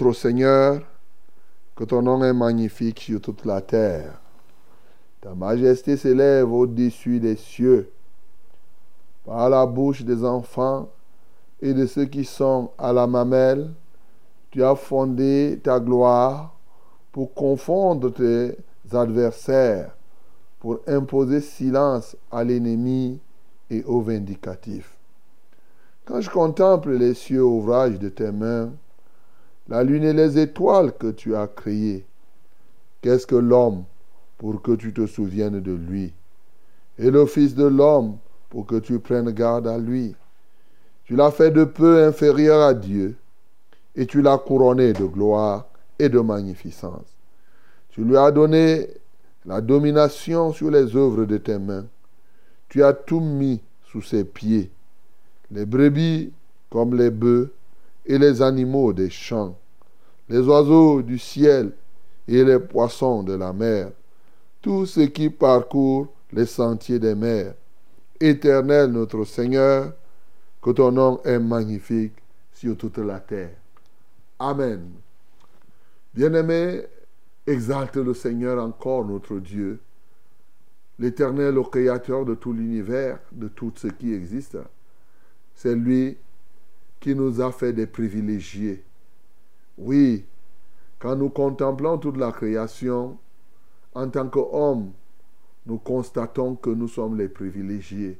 Notre Seigneur, que ton nom est magnifique sur toute la terre. Ta majesté s'élève au-dessus des cieux. Par la bouche des enfants et de ceux qui sont à la mamelle, tu as fondé ta gloire pour confondre tes adversaires, pour imposer silence à l'ennemi et au vindicatif. Quand je contemple les cieux ouvrages de tes mains, la lune et les étoiles que tu as créées. Qu'est-ce que l'homme pour que tu te souviennes de lui? Et le Fils de l'homme pour que tu prennes garde à lui? Tu l'as fait de peu inférieur à Dieu et tu l'as couronné de gloire et de magnificence. Tu lui as donné la domination sur les œuvres de tes mains. Tu as tout mis sous ses pieds, les brebis comme les bœufs, et les animaux des champs, les oiseaux du ciel et les poissons de la mer, tout ce qui parcourt les sentiers des mers. Éternel notre Seigneur, que ton nom est magnifique sur toute la terre. Amen. Bien-aimé, exalte le Seigneur encore notre Dieu, l'Éternel, le Créateur de tout l'univers, de tout ce qui existe. C'est lui qui nous a fait des privilégiés. Oui, quand nous contemplons toute la création, en tant qu'hommes, nous constatons que nous sommes les privilégiés,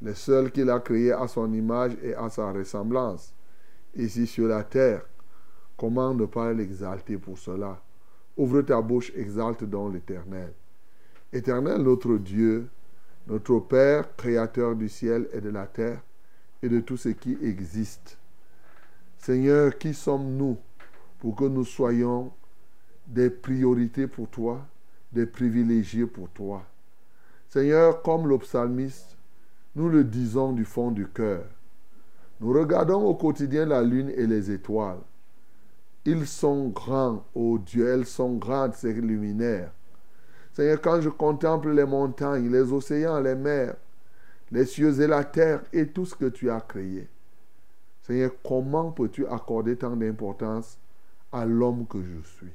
les seuls qu'il a créés à son image et à sa ressemblance. Ici sur la terre, comment ne pas l'exalter pour cela? Ouvre ta bouche, exalte donc l'Éternel. Éternel notre Dieu, notre Père, Créateur du ciel et de la terre, et de tout ce qui existe. Seigneur, qui sommes-nous pour que nous soyons des priorités pour toi, des privilégiés pour toi? Seigneur, comme le psalmiste, nous le disons du fond du cœur. Nous regardons au quotidien la lune et les étoiles. Ils sont grands, ô oh Dieu, elles sont grandes, ces luminaires. Seigneur, quand je contemple les montagnes, les océans, les mers, les cieux et la terre et tout ce que tu as créé. Seigneur, comment peux-tu accorder tant d'importance à l'homme que je suis?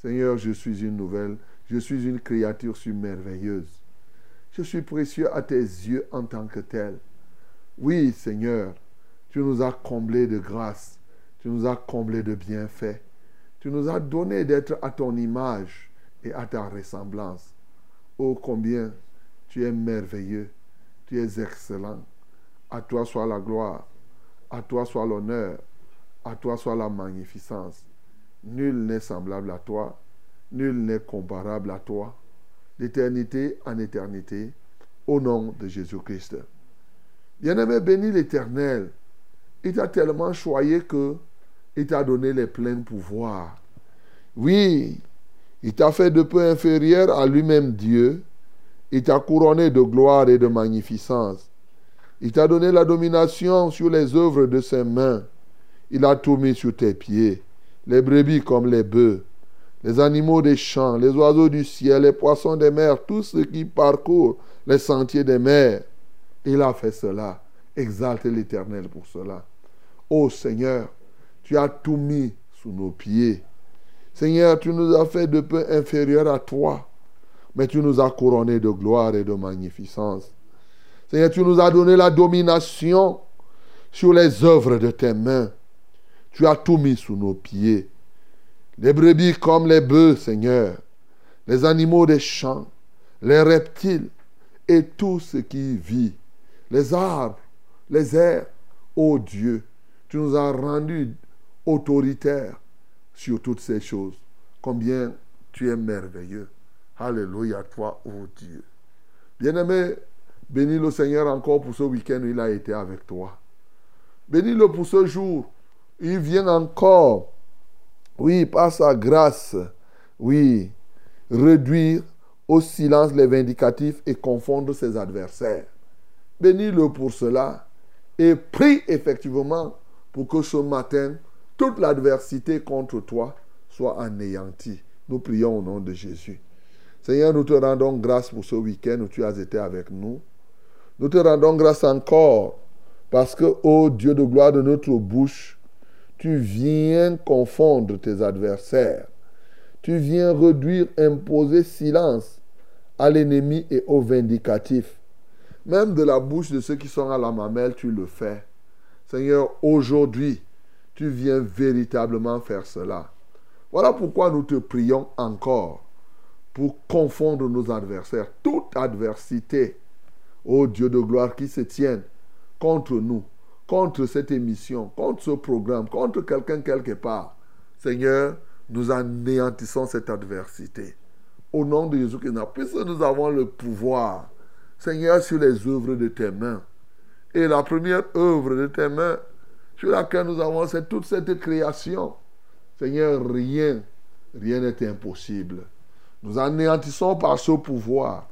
Seigneur, je suis une nouvelle, je suis une créature merveilleuse. Je suis précieux à tes yeux en tant que tel. Oui, Seigneur, tu nous as comblés de grâce, tu nous as comblés de bienfaits, tu nous as donné d'être à ton image et à ta ressemblance. Oh combien tu es merveilleux tu es excellent. À toi soit la gloire, à toi soit l'honneur, à toi soit la magnificence. Nul n'est semblable à toi, nul n'est comparable à toi, d'éternité en éternité, au nom de Jésus-Christ. Bien-aimé, bénis l'Éternel. Il t'a tellement choyé que il t'a donné les pleins pouvoirs. Oui, il t'a fait de peu inférieur à lui-même Dieu. Il t'a couronné de gloire et de magnificence. Il t'a donné la domination sur les œuvres de ses mains. Il a tout mis sur tes pieds. Les brebis comme les bœufs, les animaux des champs, les oiseaux du ciel, les poissons des mers, tout ce qui parcourt les sentiers des mers. Il a fait cela. Exalte l'Éternel pour cela. Ô Seigneur, tu as tout mis sous nos pieds. Seigneur, tu nous as fait de peu inférieurs à toi, mais tu nous as couronnés de gloire et de magnificence. Seigneur, tu nous as donné la domination sur les œuvres de tes mains. Tu as tout mis sous nos pieds. Les brebis comme les bœufs, Seigneur, les animaux des champs, les reptiles et tout ce qui vit, les arbres, les airs. Ô Dieu, tu nous as rendus autoritaires sur toutes ces choses. Combien tu es merveilleux. Alléluia, toi, ô Dieu. Bien-aimé, bénis le Seigneur encore pour ce week-end où il a été avec toi. Bénis-le pour ce jour. Il vient encore, oui, par sa grâce, oui, réduire au silence les vindicatifs et confondre ses adversaires. Bénis-le pour cela et prie effectivement pour que ce matin, toute l'adversité contre toi soit anéantie. Nous prions au nom de Jésus. Seigneur, nous te rendons grâce pour ce week-end où tu as été avec nous. Nous te rendons grâce encore parce que, ô Dieu de gloire de notre bouche, tu viens confondre tes adversaires. Tu viens réduire, imposer silence à l'ennemi et au vindicatif. Même de la bouche de ceux qui sont à la mamelle, tu le fais. Seigneur, aujourd'hui, tu viens véritablement faire cela. Voilà pourquoi nous te prions encore pour confondre nos adversaires. Toute adversité, ô Dieu de gloire, qui se tienne contre nous, contre cette émission, contre ce programme, contre quelqu'un quelque part. Seigneur, nous anéantissons cette adversité. Au nom de Jésus-Christ, puisque nous avons le pouvoir, Seigneur, sur les œuvres de tes mains. Et la première œuvre de tes mains, sur laquelle nous avons, c'est toute cette création. Seigneur, rien, rien n'est impossible. Nous anéantissons par ce pouvoir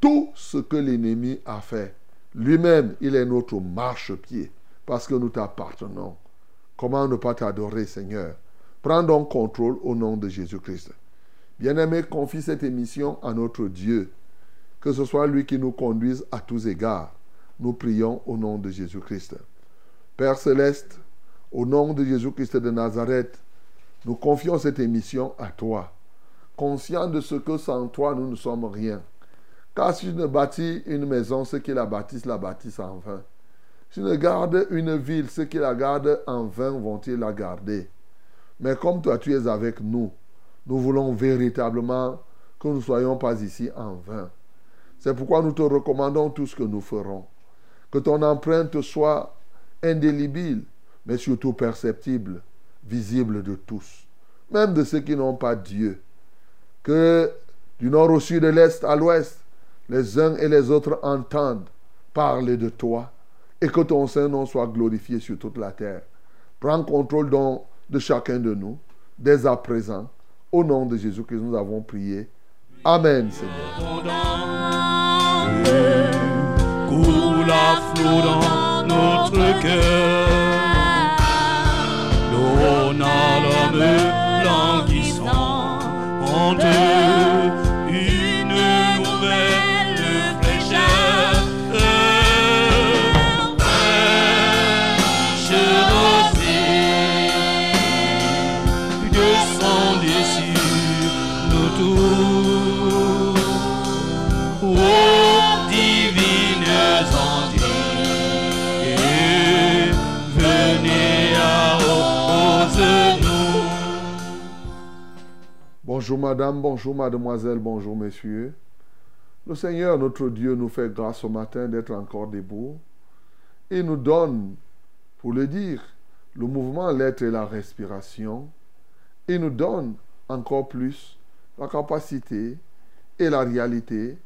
tout ce que l'ennemi a fait. Lui-même, il est notre marchepied parce que nous t'appartenons. Comment ne pas t'adorer, Seigneur? Prends donc contrôle au nom de Jésus-Christ. Bien-aimé, confie cette émission à notre Dieu. Que ce soit lui qui nous conduise à tous égards. Nous prions au nom de Jésus-Christ. Père céleste, au nom de Jésus-Christ de Nazareth, nous confions cette émission à toi, conscients de ce que sans toi nous ne sommes rien. Car si je ne bâtis une maison, ceux qui la bâtissent la bâtissent en vain. Si je ne garde une ville, ceux qui la gardent en vain vont-ils la garder? Mais comme toi tu es avec nous, nous voulons véritablement que nous ne soyons pas ici en vain. C'est pourquoi nous te recommandons tout ce que nous ferons. Que ton empreinte soit indélébile, mais surtout perceptible, visible de tous, même de ceux qui n'ont pas Dieu. Que du nord au sud, de l'est à l'ouest, les uns et les autres entendent parler de toi et que ton Saint-Nom soit glorifié sur toute la terre. Prends contrôle donc de chacun de nous, dès à présent. Au nom de Jésus que nous avons prié. Amen, Seigneur. Flot dans notre cœur. En Bonjour madame, bonjour mademoiselle, bonjour messieurs. Le Seigneur, notre Dieu, nous fait grâce ce matin d'être encore debout il nous donne, pour le dire, le mouvement, l'être et la respiration. Il nous donne encore plus la capacité et la réalité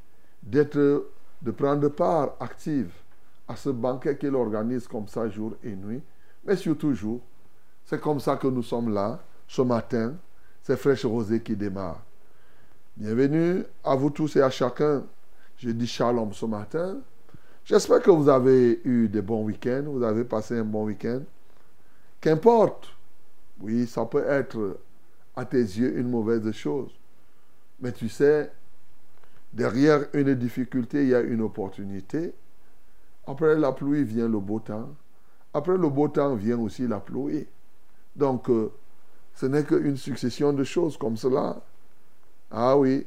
d'être, de prendre part active à ce banquet qu'il organise comme ça jour et nuit, mais surtout. C'est comme ça que nous sommes là, ce matin, c'est Fraîche Rosée qui démarre. Bienvenue à vous tous et à chacun. Je dis shalom ce matin. J'espère que vous avez eu des bons week-ends, vous avez passé un bon week-end. Qu'importe, oui, ça peut être à tes yeux une mauvaise chose. Mais tu sais, derrière une difficulté, il y a une opportunité. Après la pluie vient le beau temps. Après le beau temps vient aussi la pluie. Donc, euh, ce n'est qu'une succession de choses comme cela. Ah oui,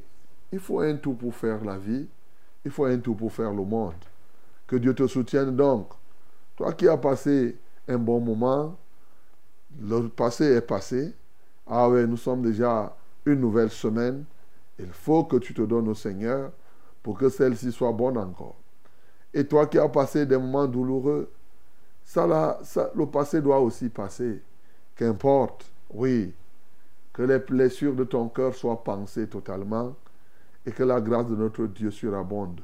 il faut un tout pour faire la vie. Il faut un tout pour faire le monde. Que Dieu te soutienne donc. Toi qui as passé un bon moment, le passé est passé. Ah oui, nous sommes déjà une nouvelle semaine. Il faut que tu te donnes au Seigneur pour que celle-ci soit bonne encore. Et toi qui as passé des moments douloureux, ça, là, ça, le passé doit aussi passer. Qu'importe, oui, que les blessures de ton cœur soient pensées totalement et que la grâce de notre Dieu surabonde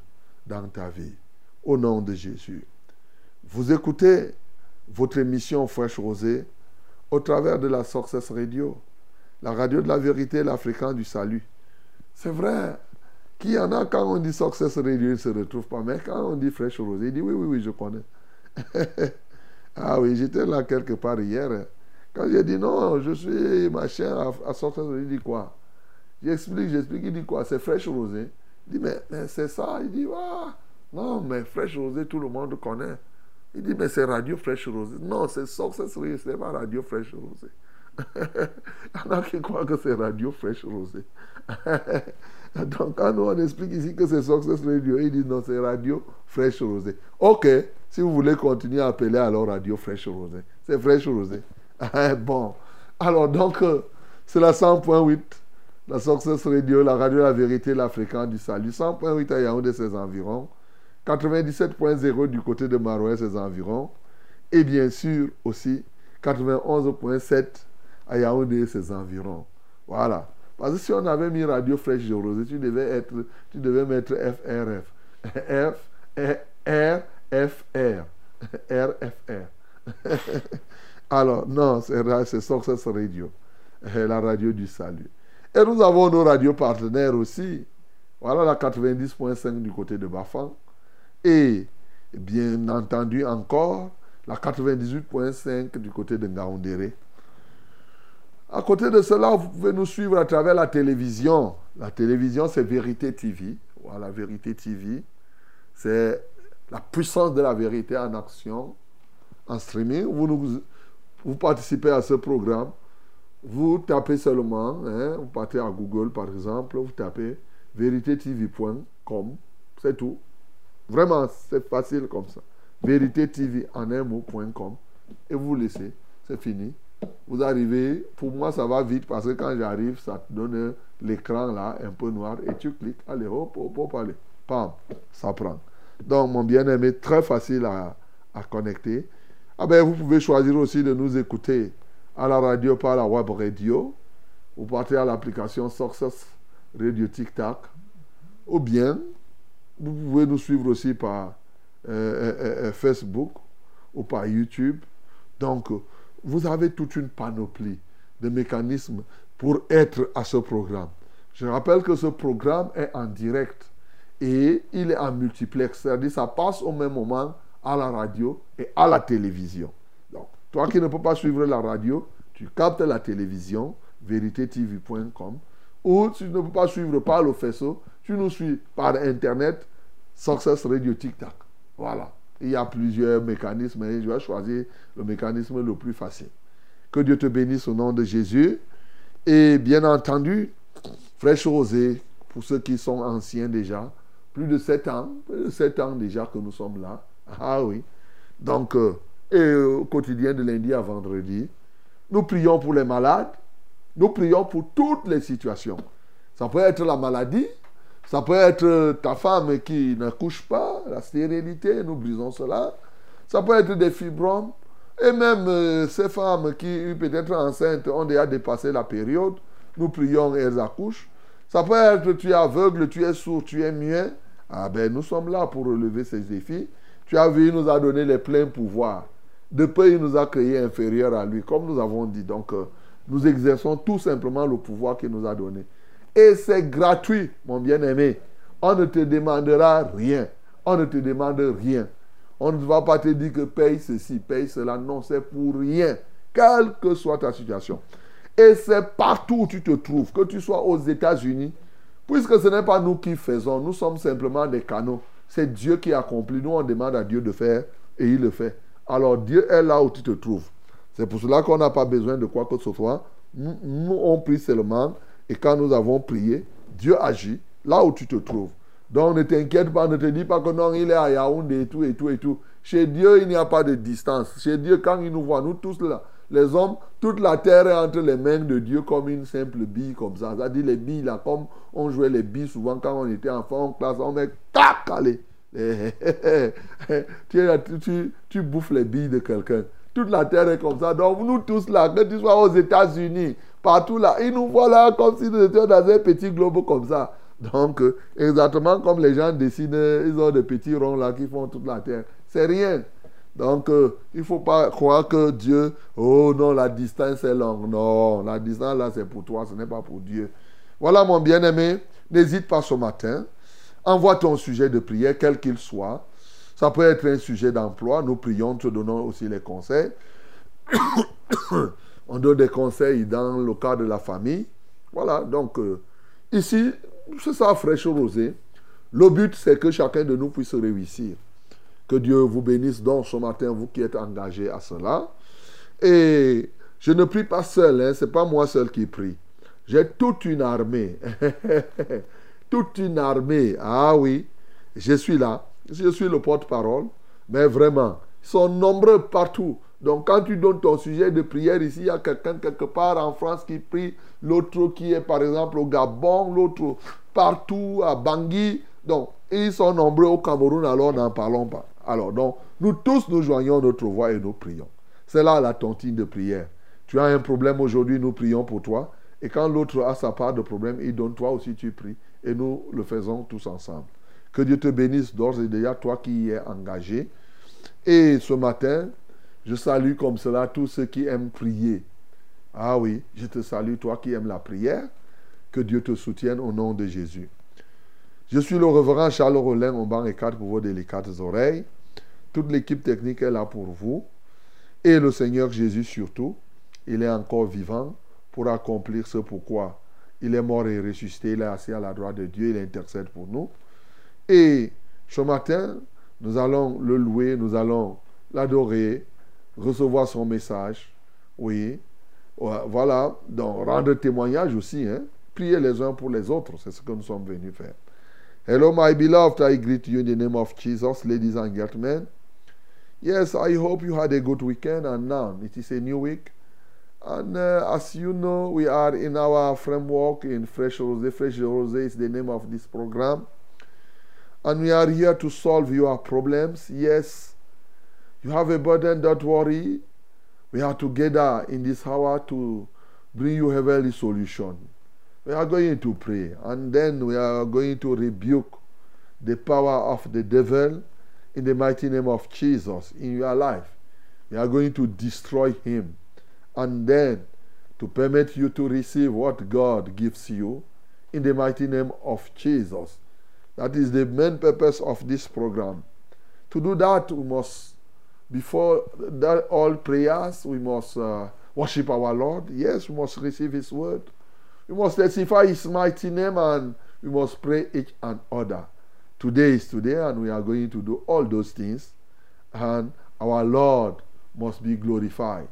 dans ta vie. Au nom de Jésus. Vous écoutez votre émission Fraîche Rosée au travers de la Success Radio, la radio de la vérité, la fréquence du salut. C'est vrai qu'il y en a quand on dit Success Radio, ils ne se retrouvent pas. Mais quand on dit Fraîche Rosée, il dit oui, oui, oui, je connais. ah oui, j'étais là quelque part hier. Quand j'ai dit non, je suis machin à, à Radio, il dit quoi? J'explique, j'explique, il dit quoi? C'est Fraîche Rosée. Il dit mais, c'est ça? Il dit ah, non, mais Fraîche Rosée, tout le monde connaît. Il dit, mais c'est Radio Fraîche Rosée. Non, c'est Success Radio, c'est pas Radio Fraîche Rosée. Il y en a qui croient que c'est Radio Fraîche Rosée. Donc, quand nous on explique ici que c'est Success Radio, ils disent non, c'est Radio Fraîche Rosée. Ok, si vous voulez continuer à appeler alors Radio Fraîche Rosée. C'est Fraîche Rosée. Bon. Alors, donc, euh, c'est la 100.8, la Success Radio, la radio La Vérité, la fréquence du salut. 100.8 à Yaoundé, ses environs. 97.0 du côté de Marois, ses environs. Et bien sûr aussi 91.7 à Yaoundé, ses environs. Voilà. Parce que si on avait mis Radio Fraîche de Rosée, tu devais, être, tu devais mettre FRF. F, R, R. RFR. Alors, non, c'est Success Radio, la radio du salut. Et nous avons nos radios partenaires aussi. Voilà la 90.5 du côté de Bafang. Et bien entendu encore la 98.5 du côté de Ngaoundéré. À côté de cela, vous pouvez nous suivre à travers la télévision. La télévision, c'est Vérité TV. Voilà, Vérité TV. C'est la puissance de la vérité en action, en streaming. Vous, nous, vous participez à ce programme. Vous tapez seulement, hein, vous partez à Google par exemple, vous tapez véritétv.com, c'est tout. Vraiment, c'est facile comme ça. Vérité TV en un mot.com et vous laissez, c'est fini. Vous arrivez, pour moi ça va vite parce que quand j'arrive, ça te donne l'écran là un peu noir et tu cliques, allez hop, hop, hop, allez, pam, ça prend. Donc mon bien-aimé, très facile à connecter. Ah ben, vous pouvez choisir aussi de nous écouter à la radio par la web radio. Vous partez à l'application Success Radio TikTok. Ou bien, vous pouvez nous suivre aussi par euh, euh, euh, Facebook ou par YouTube. Donc, vous avez toute une panoplie de mécanismes pour être à ce programme. Je rappelle que ce programme est en direct et il est en multiplex, c'est-à-dire ça passe au même moment à la radio et à la télévision. Donc, toi qui ne peux pas suivre la radio, tu captes la télévision, véritétv.com, ou tu ne peux pas suivre par le faisceau, tu nous suis par Internet, Success Radio TikTok. Voilà. Il y a plusieurs mécanismes et je vais choisir le mécanisme le plus facile. Que Dieu te bénisse au nom de Jésus. Et bien entendu, fraîche rosée, pour ceux qui sont anciens déjà, plus de 7 ans, plus de 7 ans déjà que nous sommes là. Ah oui. Donc, euh, et au quotidien de lundi à vendredi, nous prions pour les malades, nous prions pour toutes les situations. Ça peut être la maladie, ça peut être ta femme qui n'accouche pas, la stérilité, nous brisons cela. Ça peut être des fibromes. Et même euh, ces femmes qui peut-être enceintes ont déjà dépassé la période, nous prions et elles accouchent. Ça peut être tu es aveugle, tu es sourd, tu es muet. Ah ben nous sommes là pour relever ces défis. Tu as vu, il nous a donné les pleins pouvoirs. De peu, il nous a créé inférieur à lui, comme nous avons dit. Donc, euh, nous exerçons tout simplement le pouvoir qu'il nous a donné. Et c'est gratuit, mon bien-aimé. On ne te demandera rien. On ne te demande rien. On ne va pas te dire que paye ceci, paye cela. Non, c'est pour rien. Quelle que soit ta situation. Et c'est partout où tu te trouves, que tu sois aux États-Unis, puisque ce n'est pas nous qui faisons, nous sommes simplement des canaux. C'est Dieu qui accomplit. Nous, on demande à Dieu de faire et il le fait. Alors Dieu est là où tu te trouves. C'est pour cela qu'on n'a pas besoin de quoi que ce soit. Nous, on prie seulement et quand nous avons prié, Dieu agit là où tu te trouves. Donc ne t'inquiète pas, ne te dis pas que non, il est à Yaoundé et tout et tout et tout. Chez Dieu, il n'y a pas de distance. Chez Dieu, quand il nous voit, nous tous là, les hommes, toute la terre est entre les mains de Dieu comme une simple bille comme ça. Dit les billes là, comme on jouait les billes souvent quand on était enfant en classe, on met tac, allez. tu, tu, tu bouffes les billes de quelqu'un. Toute la terre est comme ça. Donc nous tous là, que tu sois aux États-Unis, partout là, ils nous voient là comme si nous étions dans un petit globe comme ça. Donc, euh, exactement comme les gens dessinent, ils ont des petits ronds là qui font toute la terre. C'est rien. Donc, euh, il ne faut pas croire que Dieu, oh non, la distance est longue. Non, la distance là, c'est pour toi, ce n'est pas pour Dieu. Voilà, mon bien-aimé, n'hésite pas ce matin. Envoie ton sujet de prière, quel qu'il soit. Ça peut être un sujet d'emploi. Nous prions, te donnons aussi les conseils. On donne des conseils dans le cas de la famille. Voilà, donc euh, ici, c'est ça, fraîche rosée. Le but, c'est que chacun de nous puisse réussir. Que Dieu vous bénisse donc ce matin, vous qui êtes engagés à cela. Et je ne prie pas seul, hein, ce n'est pas moi seul qui prie. J'ai toute une armée. toute une armée. Ah oui, je suis là. Je suis le porte-parole. Mais vraiment, ils sont nombreux partout. Donc quand tu donnes ton sujet de prière ici, il y a quelqu'un quelque part en France qui prie, l'autre qui est par exemple au Gabon, l'autre partout à Bangui. Donc ils sont nombreux au Cameroun, alors n'en parlons pas. Alors donc nous tous nous joignons notre voix et nous prions. C'est là la tontine de prière. Tu as un problème aujourd'hui, nous prions pour toi. Et quand l'autre a sa part de problème, il donne, toi aussi tu pries. Et nous le faisons tous ensemble. Que Dieu te bénisse d'ores et déjà, toi qui y es engagé. Et ce matin, je salue comme cela tous ceux qui aiment prier. Ah oui, je te salue, toi qui aimes la prière. Que Dieu te soutienne au nom de Jésus. Je suis le reverend Charles Rollin au banc et quatre pour vos délicates oreilles. Toute l'équipe technique est là pour vous. Et le Seigneur Jésus surtout, il est encore vivant pour accomplir ce pourquoi il est mort et ressuscité, il est assis à la droite de Dieu, il intercède pour nous. Et ce matin, nous allons le louer, nous allons l'adorer, recevoir son message. Oui. Voilà. Donc, rendre témoignage aussi. Hein. Prier les uns pour les autres. C'est ce que nous sommes venus faire. Hello, my beloved. I greet you in the name of Jesus, ladies and gentlemen. Yes, I hope you had a good weekend. And now it is a new week. And uh, as you know, we are in our framework in Fresh Rose. Fresh Rose is the name of this program. And we are here to solve your problems. Yes, you have a burden, don't worry. We are together in this hour to bring you heavenly solution. We are going to pray and then we are going to rebuke the power of the devil in the mighty name of Jesus in your life. We are going to destroy him and then to permit you to receive what God gives you in the mighty name of Jesus. That is the main purpose of this program. To do that, we must, before that, all prayers, we must uh, worship our Lord. Yes, we must receive His word. We must testify His mighty name and we must pray each and other. Today is today, and we are going to do all those things, and our Lord must be glorified.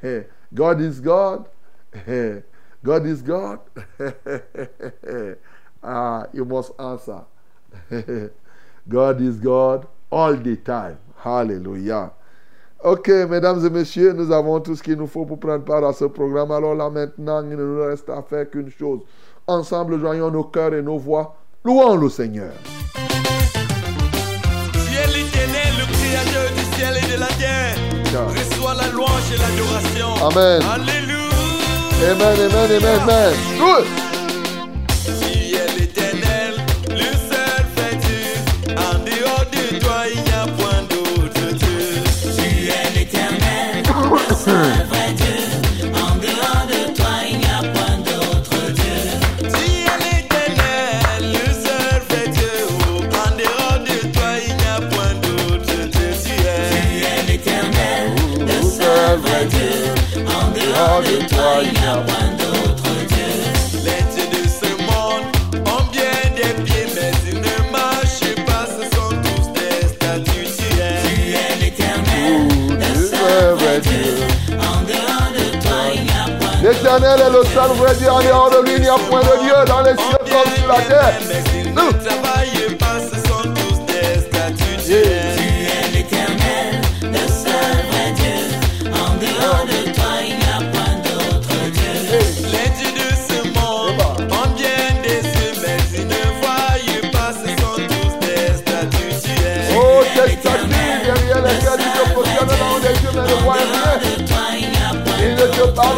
God is God. God is God. ah, you must answer. God is God all the time. Hallelujah. Ok, mesdames et messieurs, nous avons tout ce qu'il nous faut pour prendre part à ce programme. Alors là maintenant, il ne nous reste à faire qu'une chose. Ensemble, joignons nos cœurs et nos voix. Louons le Seigneur. Tu es l'Éternel, le Créateur du ciel et de la terre. Reçois la louange et l'adoration. Amen. Alléluia. Amen, amen, amen, amen. Good. Tu es l'Éternel, le seul fait Dieu. En dehors de toi, il n'y a point d'autre Dieu. Tu es l'Éternel, le seul de toi, il n'y a point d'autre Dieu. Les dieux de ce monde ont bien des pieds, mais ils ne marchent pas, ce sont tous des statues. Tu es, tu es l'éternel, le seul vrai Dieu. En dehors de toi, il n'y a point L'éternel est le seul vrai Dieu, en dehors de lui, il n'y a point de Dieu dans les cieux comme sur la terre.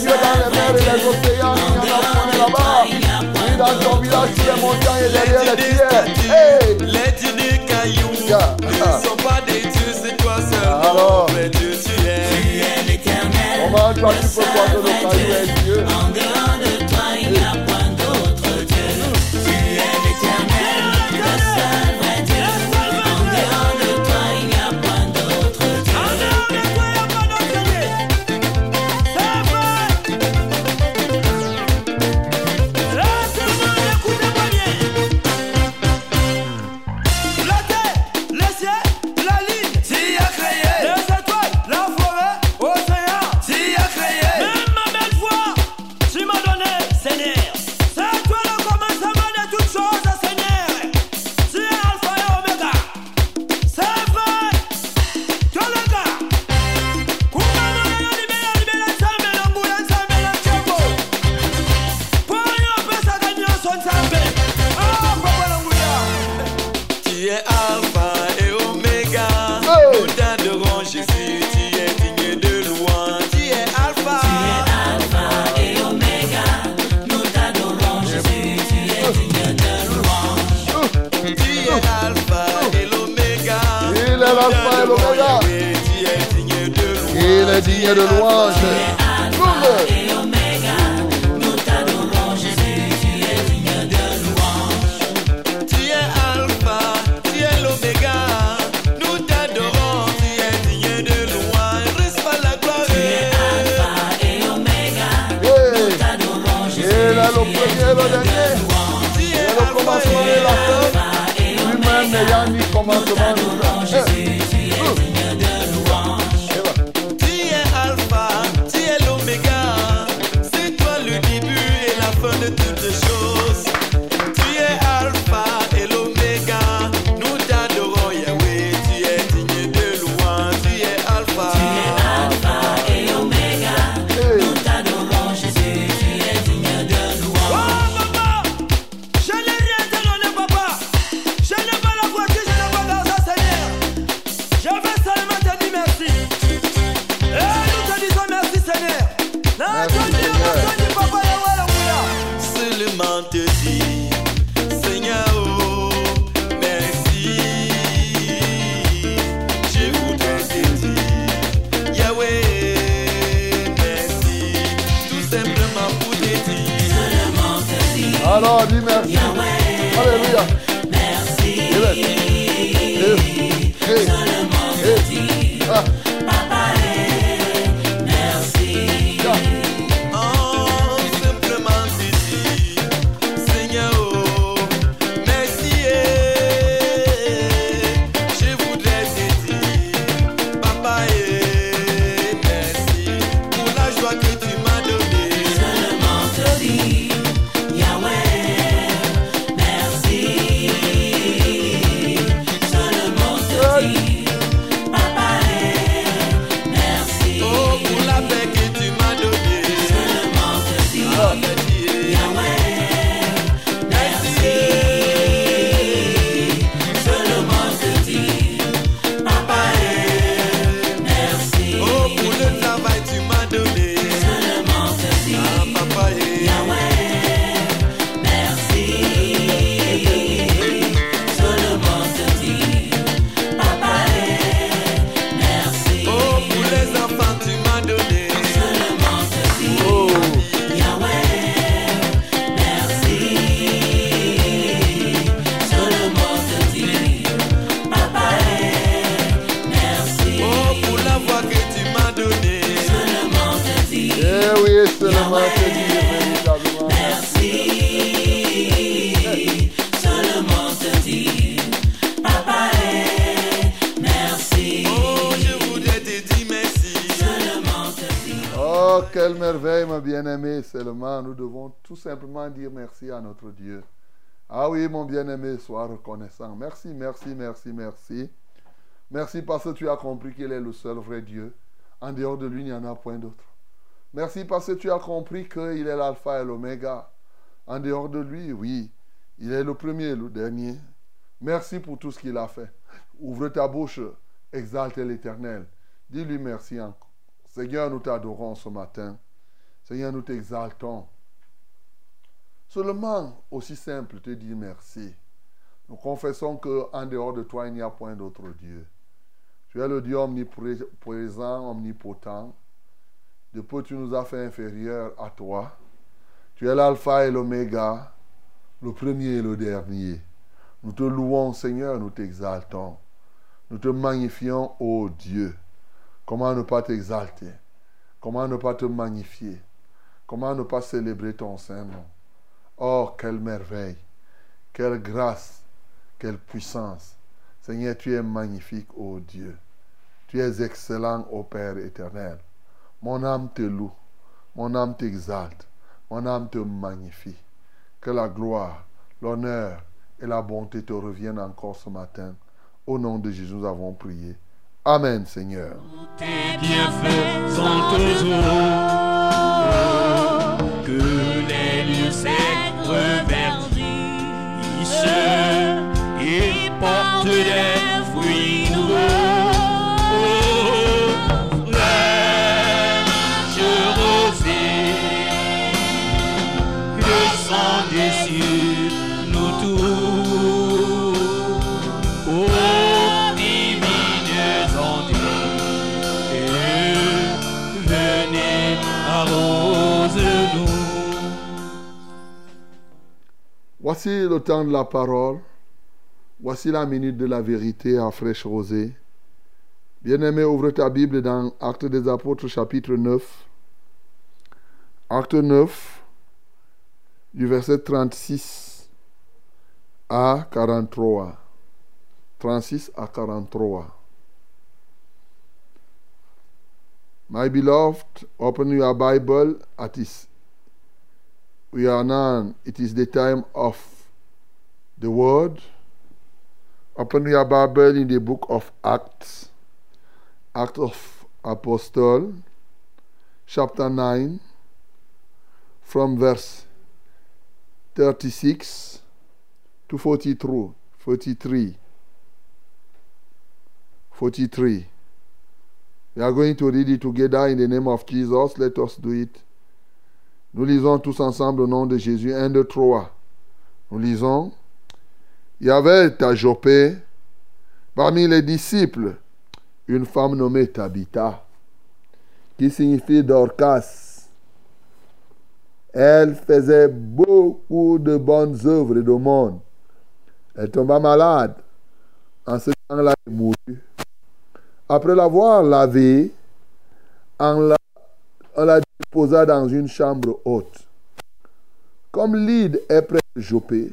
Dieu dans les mers et les océans, il y en a pour là-bas. Oui, dans ton village, sur les montagnes et derrière les pierres. Les dieux des cailloux ne sont pas des dieux, c'est toi seul. Ah, alors, Dieu, tu es. Tu es l'éternel. Comment toi tu peux croire que le caillou est Dieu? Tout simplement dire merci à notre Dieu. Ah oui, mon bien-aimé, sois reconnaissant. Merci, merci, merci, merci. Merci parce que tu as compris qu'il est le seul vrai Dieu. En dehors de lui, il n'y en a point d'autre. Merci parce que tu as compris qu'il est l'alpha et l'oméga. En dehors de lui, oui, il est le premier et le dernier. Merci pour tout ce qu'il a fait. Ouvre ta bouche, exalte l'Éternel. Dis-lui merci encore. Seigneur, nous t'adorons ce matin. Seigneur, nous t'exaltons. Seulement, aussi simple, te dire merci. Nous confessons qu'en dehors de toi, il n'y a point d'autre Dieu. Tu es le Dieu omniprésent, omnipotent. De peu, tu nous as fait inférieurs à toi. Tu es l'alpha et l'oméga, le premier et le dernier. Nous te louons, Seigneur, nous t'exaltons. Nous te magnifions, ô Dieu. Comment ne pas t'exalter? Comment ne pas te magnifier? Comment ne pas célébrer ton saint nom Oh, quelle merveille Quelle grâce Quelle puissance Seigneur, tu es magnifique, ô Dieu. Tu es excellent, ô Père éternel. Mon âme te loue. Mon âme t'exalte. Mon âme te magnifie. Que la gloire, l'honneur et la bonté te reviennent encore ce matin. Au nom de Jésus, nous avons prié. Amen, Seigneur. Voici le temps de la parole. Voici la minute de la vérité à fraîche rosée. Bien-aimé, ouvre ta Bible dans Actes des Apôtres chapitre 9. Acte 9, du verset 36 à 43. 36 à 43. My beloved, open your Bible at this we are now, it is the time of the word. Open your Bible in the book of Acts, Act of Apostle, chapter 9, from verse 36 to 43. 43. 43. We are going to read it together in the name of Jesus. Let us do it. Nous lisons tous ensemble au nom de Jésus. 1, 2, 3. Nous lisons. Il y avait à Jopé, parmi les disciples, une femme nommée Tabitha, qui signifie Dorcas. Elle faisait beaucoup de bonnes œuvres et d'aumônes. Elle tomba malade. En ce temps-là, elle mourut. Après l'avoir lavée, on la, on déposa dans une chambre haute. Comme l'île est près de Jopé,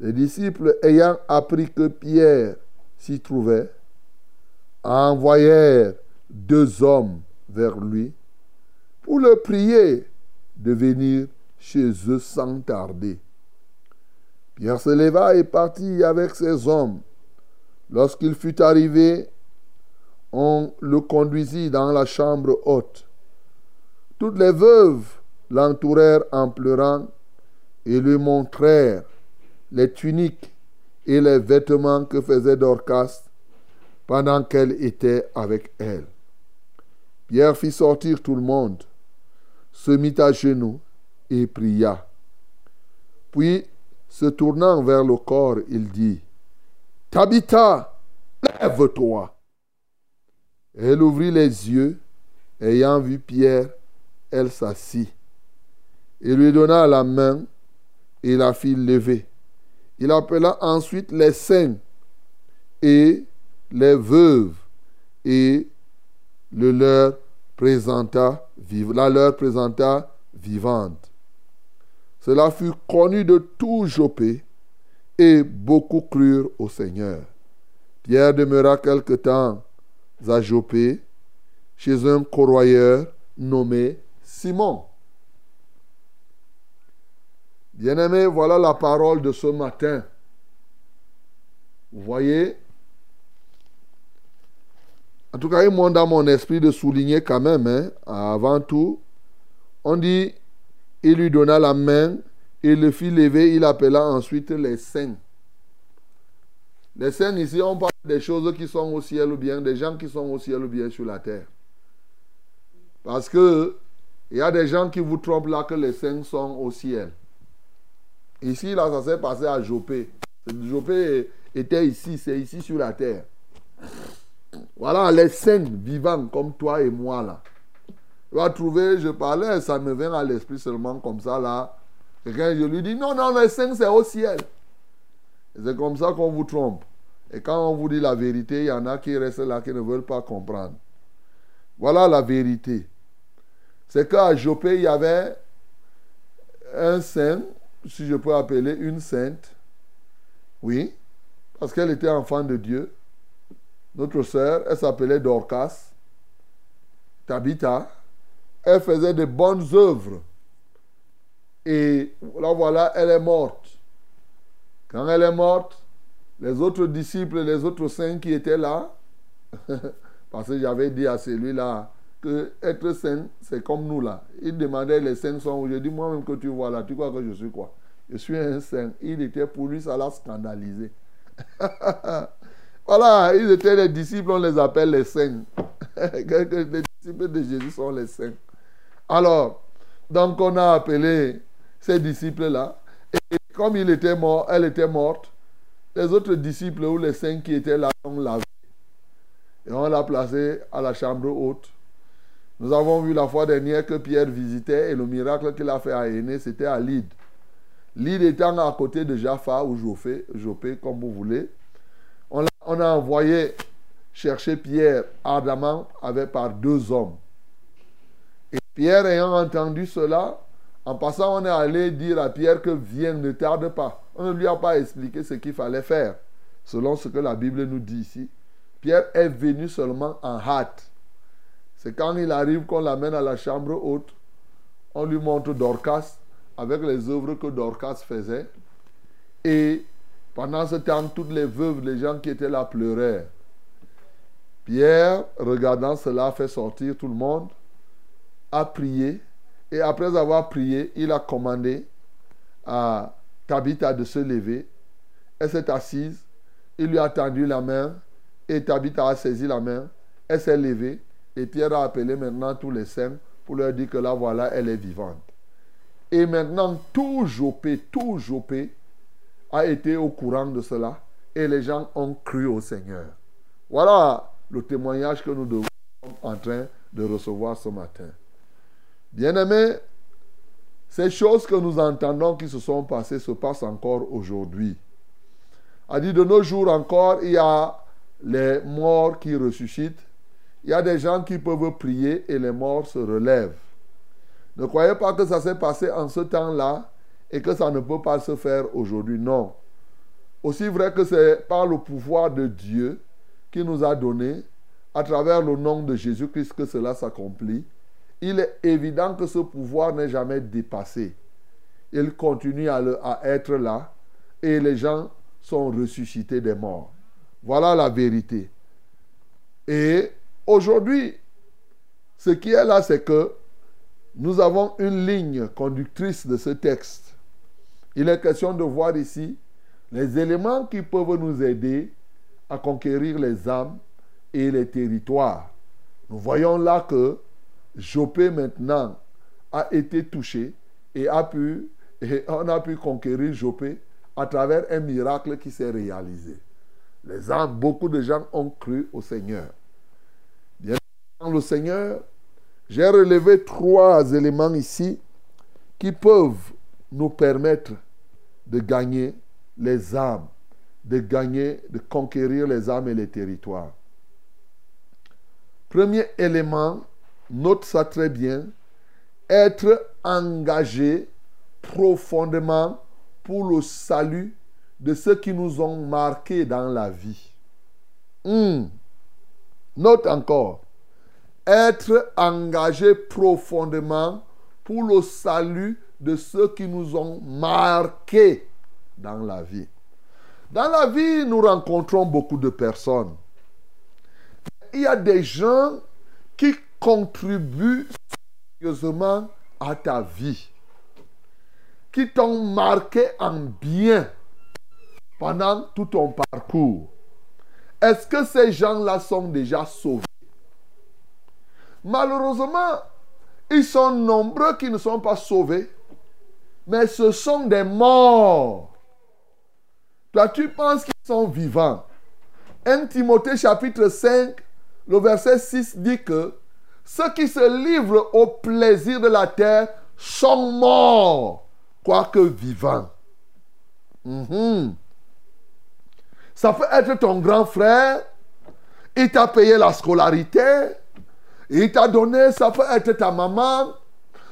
les disciples ayant appris que Pierre s'y trouvait, envoyèrent deux hommes vers lui pour le prier de venir chez eux sans tarder. Pierre se leva et partit avec ses hommes. Lorsqu'il fut arrivé, on le conduisit dans la chambre haute. Toutes les veuves l'entourèrent en pleurant et lui montrèrent les tuniques et les vêtements que faisait Dorcas pendant qu'elle était avec elle. Pierre fit sortir tout le monde, se mit à genoux et pria. Puis, se tournant vers le corps, il dit, Tabitha, lève-toi. Elle ouvrit les yeux, ayant vu Pierre, elle s'assit. Il lui donna la main et la fit lever. Il appela ensuite les saints et les veuves et le leur présenta, la leur présenta vivante. Cela fut connu de tout Jopé et beaucoup crurent au Seigneur. Pierre demeura quelque temps à Jopé chez un corroyeur nommé Simon. Bien-aimés, voilà la parole de ce matin. Vous voyez? En tout cas, il monte dans mon esprit de souligner quand même, hein, avant tout, on dit, il lui donna la main et le fit lever, il appela ensuite les saints. Les saints ici, on parle des choses qui sont au ciel ou bien des gens qui sont au ciel ou bien sur la terre. Parce que il y a des gens qui vous trompent là que les saints sont au ciel. Ici, là, ça s'est passé à Jopé. Jopé était ici, c'est ici sur la terre. Voilà les saints vivants comme toi et moi là. Tu vas trouver, je parlais, ça me vient à l'esprit seulement comme ça là. Quelqu'un, je lui dis, non, non, les saints c'est au ciel. C'est comme ça qu'on vous trompe. Et quand on vous dit la vérité, il y en a qui restent là, qui ne veulent pas comprendre. Voilà la vérité. C'est qu'à Jopé, il y avait un saint, si je peux appeler une sainte. Oui, parce qu'elle était enfant de Dieu. Notre sœur, elle s'appelait Dorcas, Tabitha. Elle faisait de bonnes œuvres. Et là, voilà, elle est morte. Quand elle est morte, les autres disciples, les autres saints qui étaient là, parce que j'avais dit à celui-là que être saint, c'est comme nous là. Il demandait les saints sont où? Je dis moi-même que tu vois là, tu crois que je suis quoi? Je suis un saint. Il était pour lui, ça l'a scandalisé. voilà, ils étaient les disciples, on les appelle les saints. les disciples de Jésus sont les saints. Alors, donc on a appelé ces disciples-là. Et comme il était mort, elle était morte, les autres disciples ou les saints qui étaient là ont lavé. Et on l'a placé à la chambre haute. Nous avons vu la fois dernière que Pierre visitait et le miracle qu'il a fait à Aîné, c'était à Lyd. Lyd étant à côté de Jaffa ou Jopé, Jopé comme vous voulez. On a, on a envoyé chercher Pierre ardemment avec par deux hommes. Et Pierre ayant entendu cela, en passant, on est allé dire à Pierre que viens, ne tarde pas. On ne lui a pas expliqué ce qu'il fallait faire, selon ce que la Bible nous dit ici. Pierre est venu seulement en hâte. C'est quand il arrive qu'on l'amène à la chambre haute, on lui montre Dorcas avec les œuvres que Dorcas faisait. Et pendant ce temps, toutes les veuves, les gens qui étaient là pleurèrent. Pierre, regardant cela, fait sortir tout le monde, a prié, et après avoir prié, il a commandé à Tabitha de se lever. Elle s'est assise, il lui a tendu la main, et Tabitha a saisi la main, elle s'est levée, et Pierre a appelé maintenant tous les saints pour leur dire que là, voilà, elle est vivante. Et maintenant, tout Jopé, tout Jopé a été au courant de cela, et les gens ont cru au Seigneur. Voilà le témoignage que nous devons en train de recevoir ce matin. Bien-aimés, ces choses que nous entendons qui se sont passées se passent encore aujourd'hui. A dit de nos jours encore, il y a les morts qui ressuscitent. Il y a des gens qui peuvent prier et les morts se relèvent. Ne croyez pas que ça s'est passé en ce temps-là et que ça ne peut pas se faire aujourd'hui. Non. Aussi vrai que c'est par le pouvoir de Dieu qui nous a donné, à travers le nom de Jésus-Christ, que cela s'accomplit, il est évident que ce pouvoir n'est jamais dépassé. Il continue à, être là et les gens sont ressuscités des morts. Voilà la vérité. Et aujourd'hui, ce qui est là, c'est que nous avons une ligne conductrice de ce texte. Il est question de voir ici les éléments qui peuvent nous aider à conquérir les âmes et les territoires. Nous voyons là que Jopé maintenant a été touché et a pu on a pu conquérir Jopé à travers un miracle qui s'est réalisé. Les âmes, beaucoup de gens ont cru au Seigneur. Dans le Seigneur, j'ai relevé trois éléments ici qui peuvent nous permettre de gagner les âmes, de gagner, de conquérir les âmes et les territoires. Premier élément, note ça très bien, être engagé profondément pour le salut de ceux qui nous ont marqués dans la vie. Hmm. Note encore, être engagé profondément pour le salut de ceux qui nous ont marqués dans la vie. Dans la vie, nous rencontrons beaucoup de personnes. Il y a des gens qui contribuent sérieusement à ta vie, qui t'ont marqué en bien pendant tout ton parcours. Est-ce que ces gens-là sont déjà sauvés? Malheureusement, ils sont nombreux qui ne sont pas sauvés, mais ce sont des morts. Toi, tu penses qu'ils sont vivants. 1 Timothée chapitre 5, le verset 6 dit que ceux qui se livrent au plaisir de la terre sont morts, quoique vivants. Mhm. Ça peut être ton grand frère, il t'a payé la scolarité, il t'a donné, ça peut être ta maman,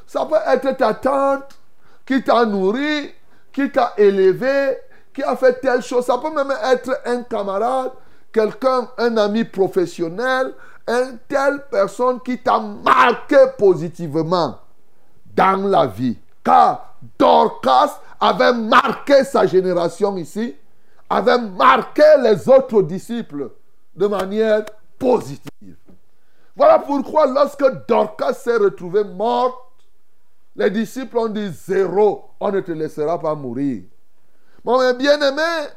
ça peut être ta tante qui t'a nourri, qui t'a élevé, qui a fait telle chose. Ça peut même être un camarade, quelqu'un, un ami professionnel, une telle personne qui t'a marqué positivement dans la vie. Car Dorcas avait marqué sa génération ici, avait marqué les autres disciples de manière positive. Voilà pourquoi lorsque Dorcas s'est retrouvée morte, les disciples ont dit zéro, on ne te laissera pas mourir. Mon bien-aimé,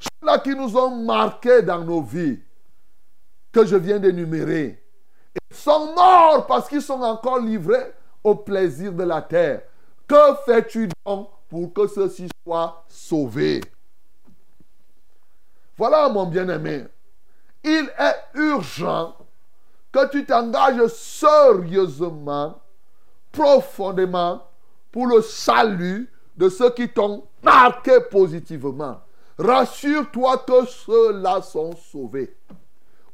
ceux-là qui nous ont marqués dans nos vies, que je viens d'énumérer, sont morts parce qu'ils sont encore livrés au plaisir de la terre. Que fais-tu donc pour que ceux-ci soient sauvés? Voilà, mon bien-aimé. Il est urgent que tu t'engages sérieusement, profondément, pour le salut de ceux qui t'ont marqué positivement. Rassure-toi que ceux-là sont sauvés.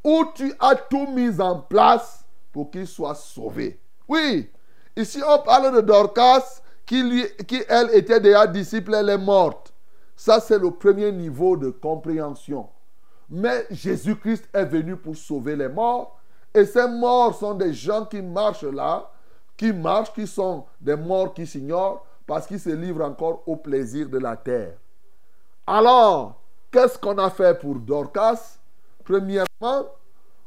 Ou tu as tout mis en place pour qu'ils soient sauvés. Oui, ici on parle de Dorcas qui, lui, qui elle était déjà disciple, elle est morte. Ça c'est le premier niveau de compréhension. Mais Jésus-Christ est venu pour sauver les morts. Et ces morts sont des gens qui marchent là, qui marchent, qui sont des morts qui s'ignorent parce qu'ils se livrent encore au plaisir de la terre. Alors, qu'est-ce qu'on a fait pour Dorcas? Premièrement,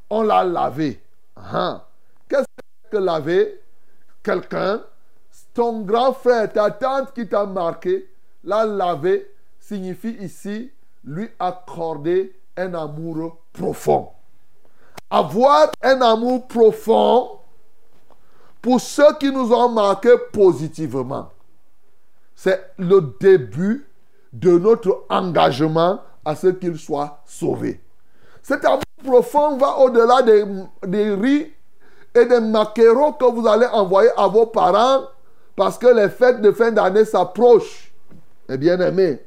on l'a lavé. Ah. Qu'est-ce que laver? Quelqu'un, ton grand frère, ta tante qui t'a marqué, l'a lavé signifie ici lui accorder un amour profond. Avoir un amour profond pour ceux qui nous ont marqués positivement. C'est le début de notre engagement à ce qu'ils soient sauvés. Cet amour profond va au-delà des, riz et des maquereaux que vous allez envoyer à vos parents parce que les fêtes de fin d'année s'approchent. Mes bien-aimés,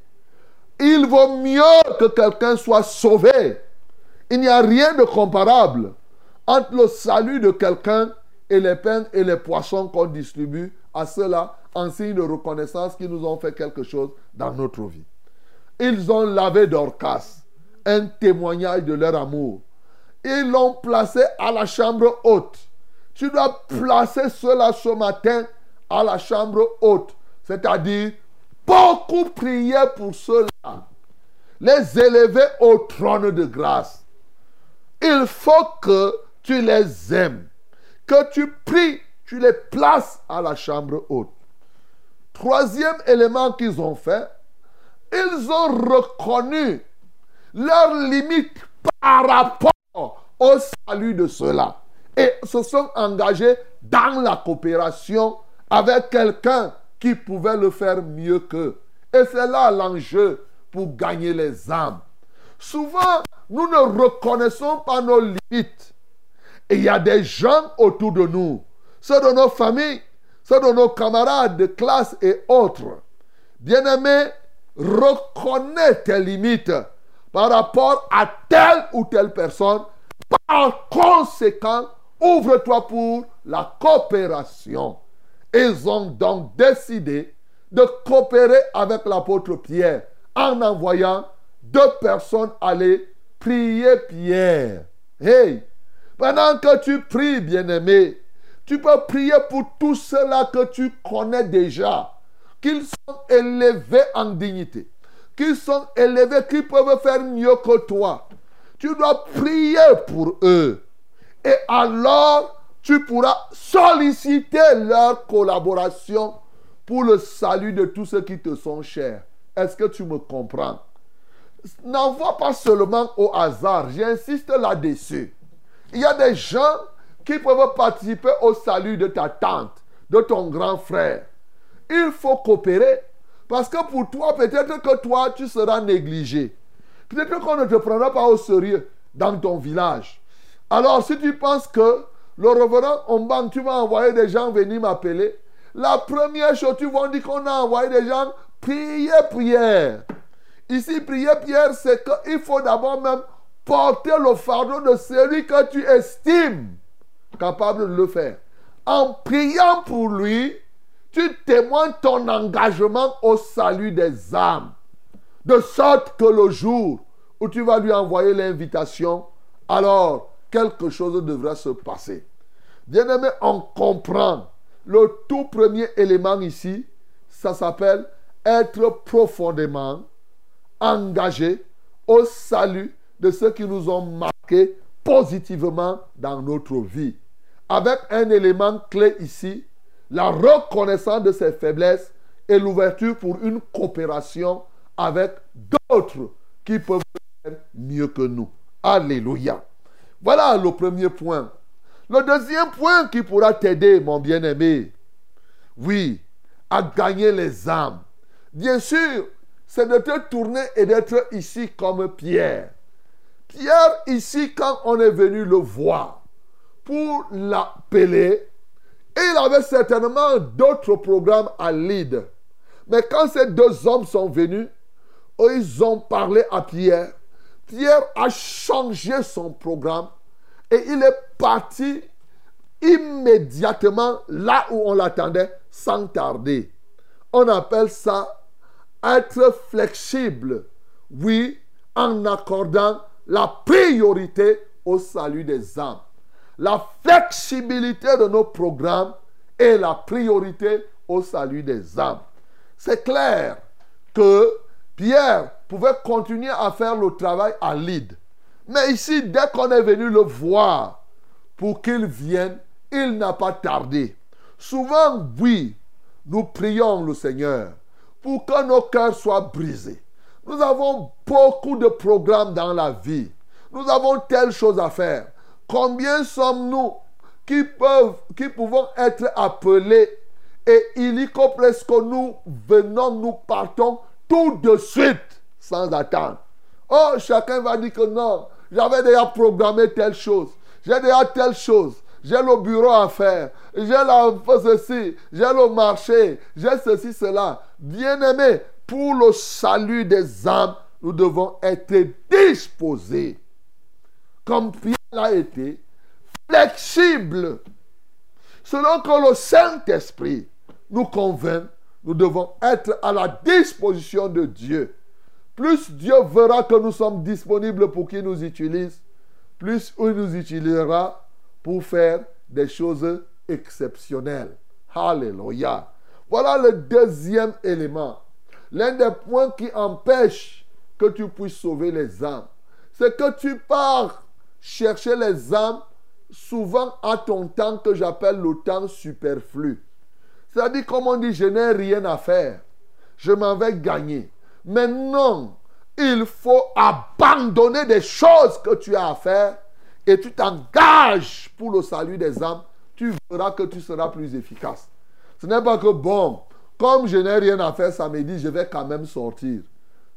il vaut mieux que quelqu'un soit sauvé. Il n'y a rien de comparable entre le salut de quelqu'un et les pains et les poissons qu'on distribue à ceux-là en signe de reconnaissance qu'ils nous ont fait quelque chose dans notre vie. Ils ont lavé Dorcas, un témoignage de leur amour. Ils l'ont placé à la chambre haute. Tu dois placer cela ce matin à la chambre haute. C'est-à-dire, beaucoup prier pour ceux-là. Les élever au trône de grâce. Il faut que tu les aimes. Que tu pries, tu les places à la chambre haute. Troisième élément qu'ils ont fait, ils ont reconnu leurs limites par rapport au salut de cela. Et se sont engagés dans la coopération avec quelqu'un qui pouvait le faire mieux qu'eux. Et c'est là l'enjeu pour gagner les âmes. Souvent, nous ne reconnaissons pas nos limites. Et il y a des gens autour de nous, ceux de nos familles, ceux de nos camarades de classe et autres. Bien-aimés, reconnais tes limites par rapport à telle ou telle personne. Par conséquent, ouvre-toi pour la coopération. Ils ont donc décidé de coopérer avec l'apôtre Pierre en envoyant deux personnes aller prier Pierre. Hey, pendant que tu pries, bien-aimé, tu peux prier pour tous ceux-là que tu connais déjà, qu'ils sont élevés en dignité, qu'ils sont élevés, qu'ils peuvent faire mieux que toi. Tu dois prier pour eux. Et alors, tu pourras solliciter leur collaboration pour le salut de tous ceux qui te sont chers. Est-ce que tu me comprends? N'envoie pas seulement au hasard, j'insiste là-dessus. Il y a des gens qui peuvent participer au salut de ta tante, de ton grand frère. Il faut coopérer. Parce que pour toi, peut-être que toi, tu seras négligé. Peut-être qu'on ne te prendra pas au sérieux dans ton village. Alors, si tu penses que le revenant Omban, tu vas envoyer des gens venir m'appeler, la première chose, tu vas dire qu'on a envoyé des gens prier Pierre. Ici, prier Pierre, c'est qu'il faut d'abord même porter le fardeau de celui que tu estimes capable de le faire. En priant pour lui, tu témoignes ton engagement au salut des âmes. De sorte que le jour où tu vas lui envoyer l'invitation, alors quelque chose devra se passer. Bien-aimé, on comprend. Le tout premier élément ici, ça s'appelle être profondément engagé au salut de ceux qui nous ont marqués positivement dans notre vie. Avec un élément clé ici, la reconnaissance de ses faiblesses et l'ouverture pour une coopération avec d'autres qui peuvent faire mieux que nous. Alléluia. Voilà le premier point. Le deuxième point qui pourra t'aider, mon bien-aimé, oui, à gagner les âmes. Bien sûr, c'est de te tourner et d'être ici comme Pierre. Pierre, ici, quand on est venu le voir pour l'appeler, il avait certainement d'autres programmes à lead. Mais quand ces deux hommes sont venus, ils ont parlé à Pierre. Pierre a changé son programme et il est parti immédiatement là où on l'attendait sans tarder. On appelle ça être flexible. Oui, en accordant la priorité au salut des âmes. La flexibilité de nos programmes est la priorité au salut des âmes. C'est clair que Pierre pouvait continuer à faire le travail à lead. Mais ici, dès qu'on est venu le voir pour qu'il vienne, il n'a pas tardé. Souvent, oui, nous prions le Seigneur pour que nos cœurs soient brisés. Nous avons beaucoup de programmes dans la vie. Nous avons telle chose à faire. Combien sommes-nous qui, peuvent, qui pouvons être appelés et illico presque nous venons, nous partons tout de suite sans attendre. Oh, chacun va dire que non, j'avais déjà programmé telle chose, j'ai déjà telle chose, j'ai le bureau à faire, j'ai ceci, j'ai le marché, j'ai ceci, cela. Bien-aimé, pour le salut des âmes, nous devons être disposés, comme Pierre l'a été, flexible. Selon que le Saint-Esprit nous convainc, nous devons être à la disposition de Dieu. Plus Dieu verra que nous sommes disponibles pour qu'il nous utilise, plus il nous utilisera pour faire des choses exceptionnelles. Alléluia. Voilà le deuxième élément. L'un des points qui empêche que tu puisses sauver les âmes, c'est que tu pars chercher les âmes souvent à ton temps que j'appelle le temps superflu. C'est-à-dire, comme on dit, je n'ai rien à faire. Je m'en vais gagner. Mais non, il faut abandonner des choses que tu as à faire et tu t'engages pour le salut des âmes. Tu verras que tu seras plus efficace. Ce n'est pas que, bon, comme je n'ai rien à faire samedi, je vais quand même sortir.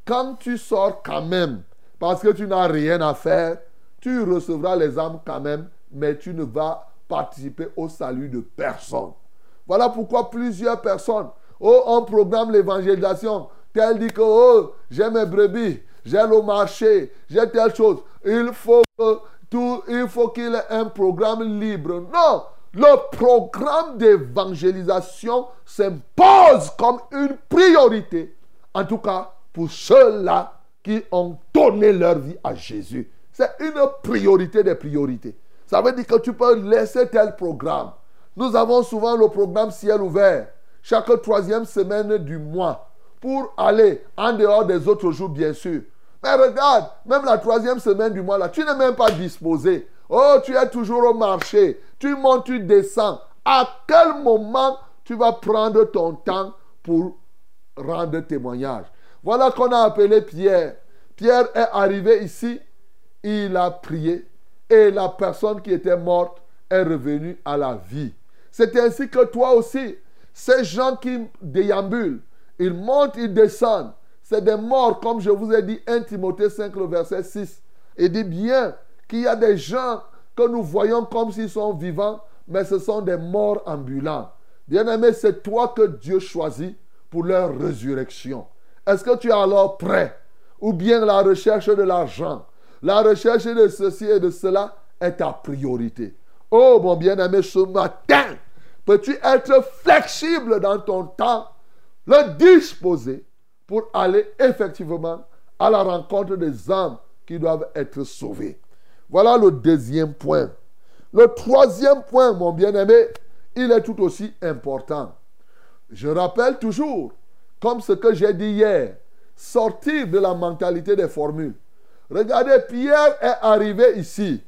Quand tu sors quand même, parce que tu n'as rien à faire, tu recevras les âmes quand même, mais tu ne vas participer au salut de personne. Voilà pourquoi plusieurs personnes, oh, on programme l'évangélisation, tel dit que, oh, j'ai mes brebis, j'ai le marché, j'ai telle chose. Il faut il faut qu'il ait un programme libre. Non, le programme d'évangélisation s'impose comme une priorité. En tout cas, pour ceux-là qui ont donné leur vie à Jésus. C'est une priorité des priorités. Ça veut dire que tu peux laisser tel programme. Nous avons souvent le programme ciel ouvert, chaque troisième semaine du mois, pour aller en dehors des autres jours, bien sûr. Mais regarde, même la troisième semaine du mois, là, tu n'es même pas disposé. Oh, tu es toujours au marché. Tu montes, tu descends. À quel moment tu vas prendre ton temps pour rendre témoignage? Voilà qu'on a appelé Pierre. Pierre est arrivé ici, il a prié et la personne qui était morte est revenue à la vie. C'est ainsi que toi aussi, ces gens qui déambulent, ils montent, ils descendent. C'est des morts, comme je vous ai dit, 1 Timothée 5, le verset 6. Il dit bien qu'il y a des gens que nous voyons comme s'ils sont vivants, mais ce sont des morts ambulants. Bien-aimé, c'est toi que Dieu choisit pour leur résurrection. Est-ce que tu es alors prêt? Ou bien la recherche de l'argent, la recherche de ceci et de cela est ta priorité. Oh mon bien-aimé, ce matin, peux-tu être flexible dans ton temps, le disposer pour aller effectivement à la rencontre des âmes qui doivent être sauvées? Voilà le deuxième point. Le troisième point, mon bien-aimé, il est tout aussi important. Je rappelle toujours, comme ce que j'ai dit hier, sortir de la mentalité des formules. Regardez, Pierre est arrivé ici.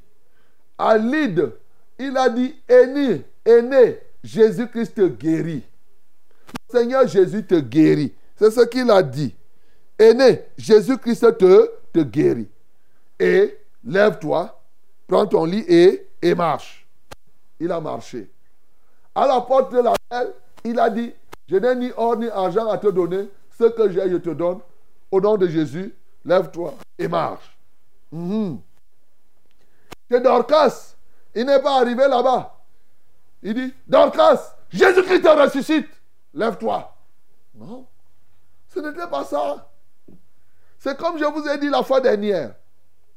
À Lydde, il a dit, aîné, aîné, Jésus-Christ te guérit. Seigneur Jésus te guérit. C'est ce qu'il a dit. Aîné, Jésus-Christ te, te guérit. Et lève-toi, prends ton lit et, et marche. Il a marché. À la porte de la ville, il a dit, je n'ai ni or ni argent à te donner. Ce que j'ai, je te donne. Au nom de Jésus, lève-toi et marche. Mhm. C'est Dorcas. Il n'est pas arrivé là-bas. Il dit, Dorcas, Jésus-Christ te ressuscite. Lève-toi. Non. Ce n'était pas ça. C'est comme je vous ai dit la fois dernière,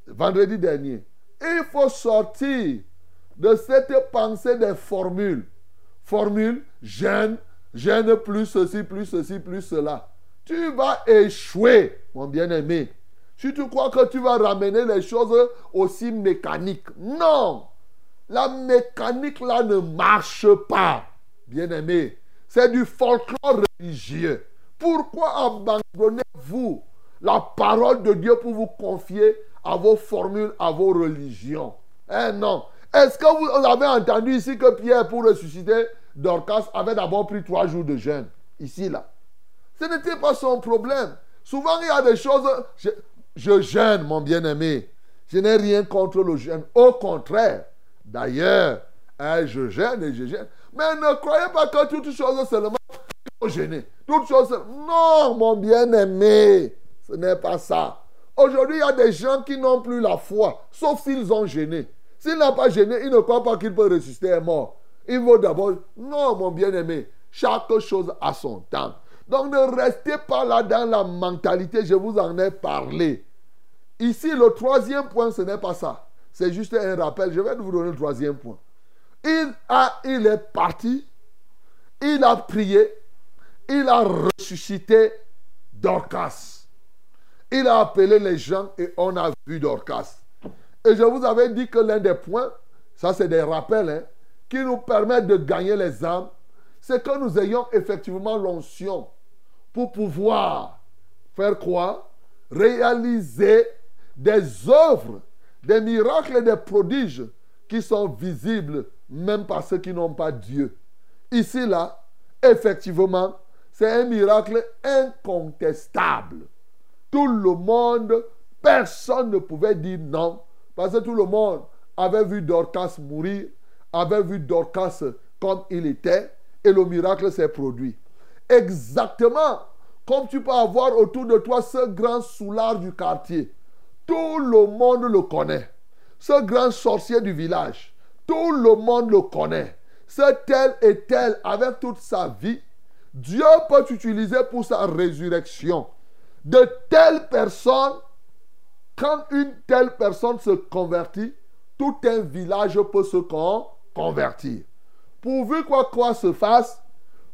vendredi dernier. Il faut sortir de cette pensée des formules. Formule, gêne, gêne plus ceci, plus ceci, plus cela. Tu vas échouer, mon bien-aimé. Si tu crois que tu vas ramener les choses aussi mécaniques. Non. La mécanique là ne marche pas, bien-aimé. C'est du folklore religieux. Pourquoi abandonnez-vous la parole de Dieu pour vous confier à vos formules, à vos religions Eh non. Est-ce que vous avez entendu ici que Pierre, pour ressusciter Dorcas, avait d'abord pris trois jours de jeûne? Ici, là. Ce n'était pas son problème. Souvent, il y a des choses. Je, je jeûne, mon bien-aimé. Je n'ai rien contre le jeûne. Au contraire. D'ailleurs, hein, je gêne et je gêne. Mais ne croyez pas que toutes choses seulement gêner. Toutes choses. Non, mon bien-aimé. Ce n'est pas ça. Aujourd'hui, il y a des gens qui n'ont plus la foi, sauf s'ils ont gêné. S'il n'a pas gêné, il ne croit pas qu'il peut ressusciter un mort. Il faut d'abord, non, mon bien-aimé, chaque chose a son temps. Donc ne restez pas là dans la mentalité, je vous en ai parlé. Ici, le troisième point, ce n'est pas ça. C'est juste un rappel. Je vais vous donner le troisième point. Il, a, il est parti, il a prié, il a ressuscité Dorcas. Il a appelé les gens et on a vu Dorcas. Et je vous avais dit que l'un des points, ça c'est des rappels, hein, qui nous permettent de gagner les âmes, c'est que nous ayons effectivement l'onction pour pouvoir faire quoi? Réaliser des œuvres, des miracles et des prodiges qui sont visibles même par ceux qui n'ont pas Dieu. Ici, là, effectivement, c'est un miracle incontestable. Tout le monde, personne ne pouvait dire non, parce que tout le monde avait vu Dorcas mourir, avait vu Dorcas comme il était, et le miracle s'est produit. Exactement comme tu peux avoir autour de toi ce grand soulard du quartier. Tout le monde le connaît. Ce grand sorcier du village. Tout le monde le connaît. Ce tel et tel avec toute sa vie. Dieu peut t'utiliser pour sa résurrection. De telles personnes, quand une telle personne se convertit, tout un village peut se convertir. Pourvu quoi quoi se fasse,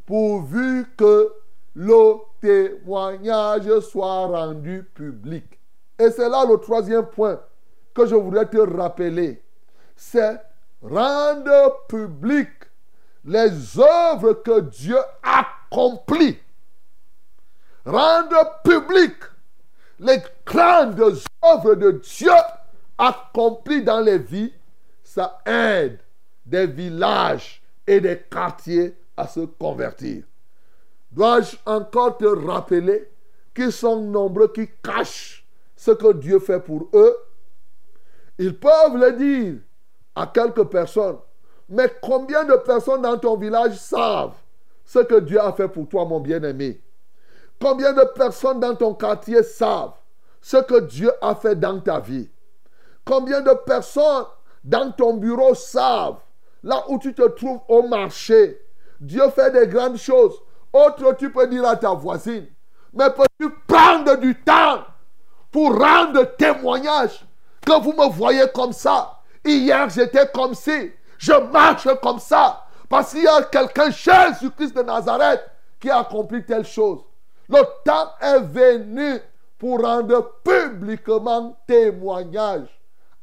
pourvu que le témoignage soit rendu public. Et c'est là le troisième point que je voudrais te rappeler. C'est rendre public les œuvres que Dieu accomplit. Rendre public les grandes œuvres de Dieu accomplies dans les vies, ça aide des villages et des quartiers à se convertir. Dois-je encore te rappeler qu'ils sont nombreux qui cachent ce que Dieu fait pour eux? Ils peuvent le dire à quelques personnes. Mais combien de personnes dans ton village savent ce que Dieu a fait pour toi, mon bien-aimé? Combien de personnes dans ton quartier savent ce que Dieu a fait dans ta vie? Combien de personnes dans ton bureau savent, là où tu te trouves au marché, Dieu fait des grandes choses. Autre, tu peux dire à ta voisine, mais peux-tu prendre du temps pour rendre témoignage que vous me voyez comme ça? Hier, j'étais comme si, je marche comme ça, parce qu'il y a quelqu'un, Jésus-Christ de Nazareth, qui a accompli telle chose. Le temps est venu pour rendre publiquement témoignage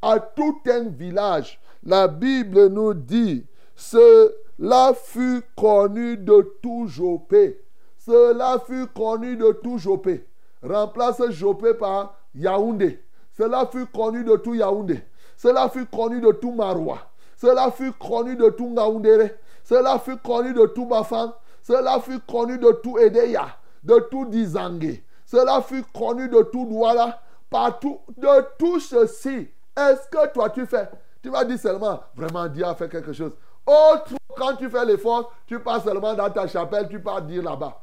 à tout un village. La Bible nous dit, cela fut connu de tout Jopé. Cela fut connu de tout Jopé. Remplace Jopé par Yaoundé. Cela fut connu de tout Yaoundé. Cela fut connu de tout Maroua. Cela fut connu de tout Ngaoundéré. Cela fut connu de tout Bafan. Cela fut connu de tout Edeya. De tout Dizangé. Cela fut connu de tout Douala. Partout. De tout ceci. Est-ce que toi tu fais Tu vas dire seulement, vraiment Dieu a fait quelque chose. Autre, quand tu fais l'effort, tu pars seulement dans ta chapelle, tu pars dire là-bas.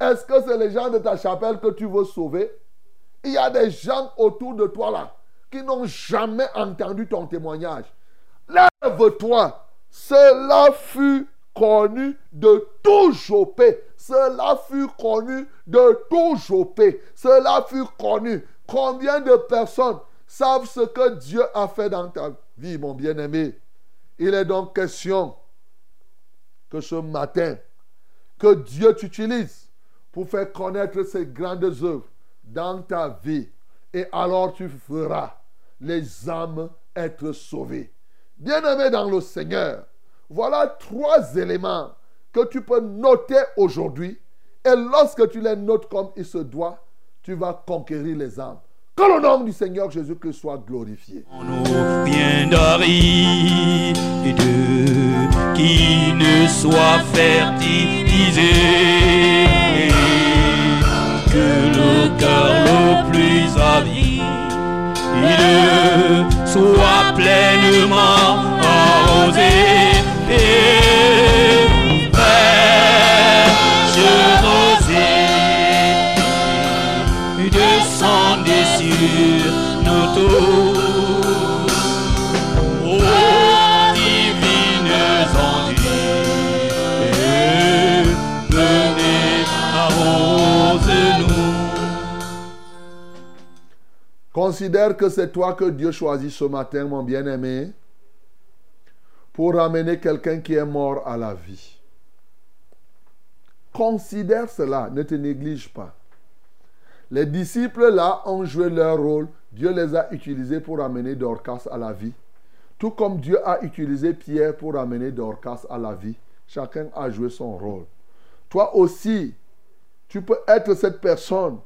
Est-ce que c'est les gens de ta chapelle que tu veux sauver? Il y a des gens autour de toi là qui n'ont jamais entendu ton témoignage. Lève-toi. Cela fut connu de tout Jopé. Cela fut connu de tout Jopé. Cela fut connu. Combien de personnes savent ce que Dieu a fait dans ta vie, mon bien-aimé? Il est donc question que ce matin, que Dieu t'utilise pour faire connaître ses grandes œuvres dans ta vie. Et alors tu feras les âmes être sauvées. Bien-aimé dans le Seigneur, voilà trois éléments que tu peux noter aujourd'hui. Et lorsque tu les notes comme il se doit, tu vas conquérir les âmes. Que le nom du Seigneur Jésus-Christ soit glorifié. nous d'arriver, qui ne soit fertilisé, que le cœur le plus avide soit pleinement Considère que c'est toi que Dieu choisit ce matin, mon bien-aimé, pour ramener quelqu'un qui est mort à la vie. Considère cela, ne te néglige pas. Les disciples là ont joué leur rôle. Dieu les a utilisés pour amener Dorcas à la vie. Tout comme Dieu a utilisé Pierre pour amener Dorcas à la vie. Chacun a joué son rôle. Toi aussi, tu peux être cette personne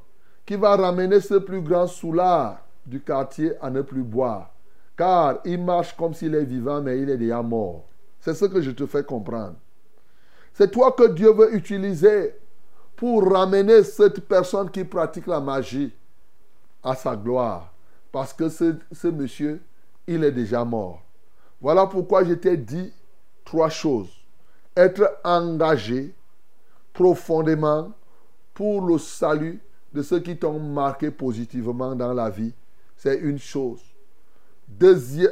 qui va ramener ce plus grand soulard du quartier à ne plus boire. Car il marche comme s'il est vivant, mais il est déjà mort. C'est ce que je te fais comprendre. C'est toi que Dieu veut utiliser pour ramener cette personne qui pratique la magie à sa gloire. Parce que ce, ce monsieur, il est déjà mort. Voilà pourquoi je t'ai dit trois choses. Être engagé profondément pour le salut de ceux qui t'ont marqué positivement dans la vie. C'est une chose.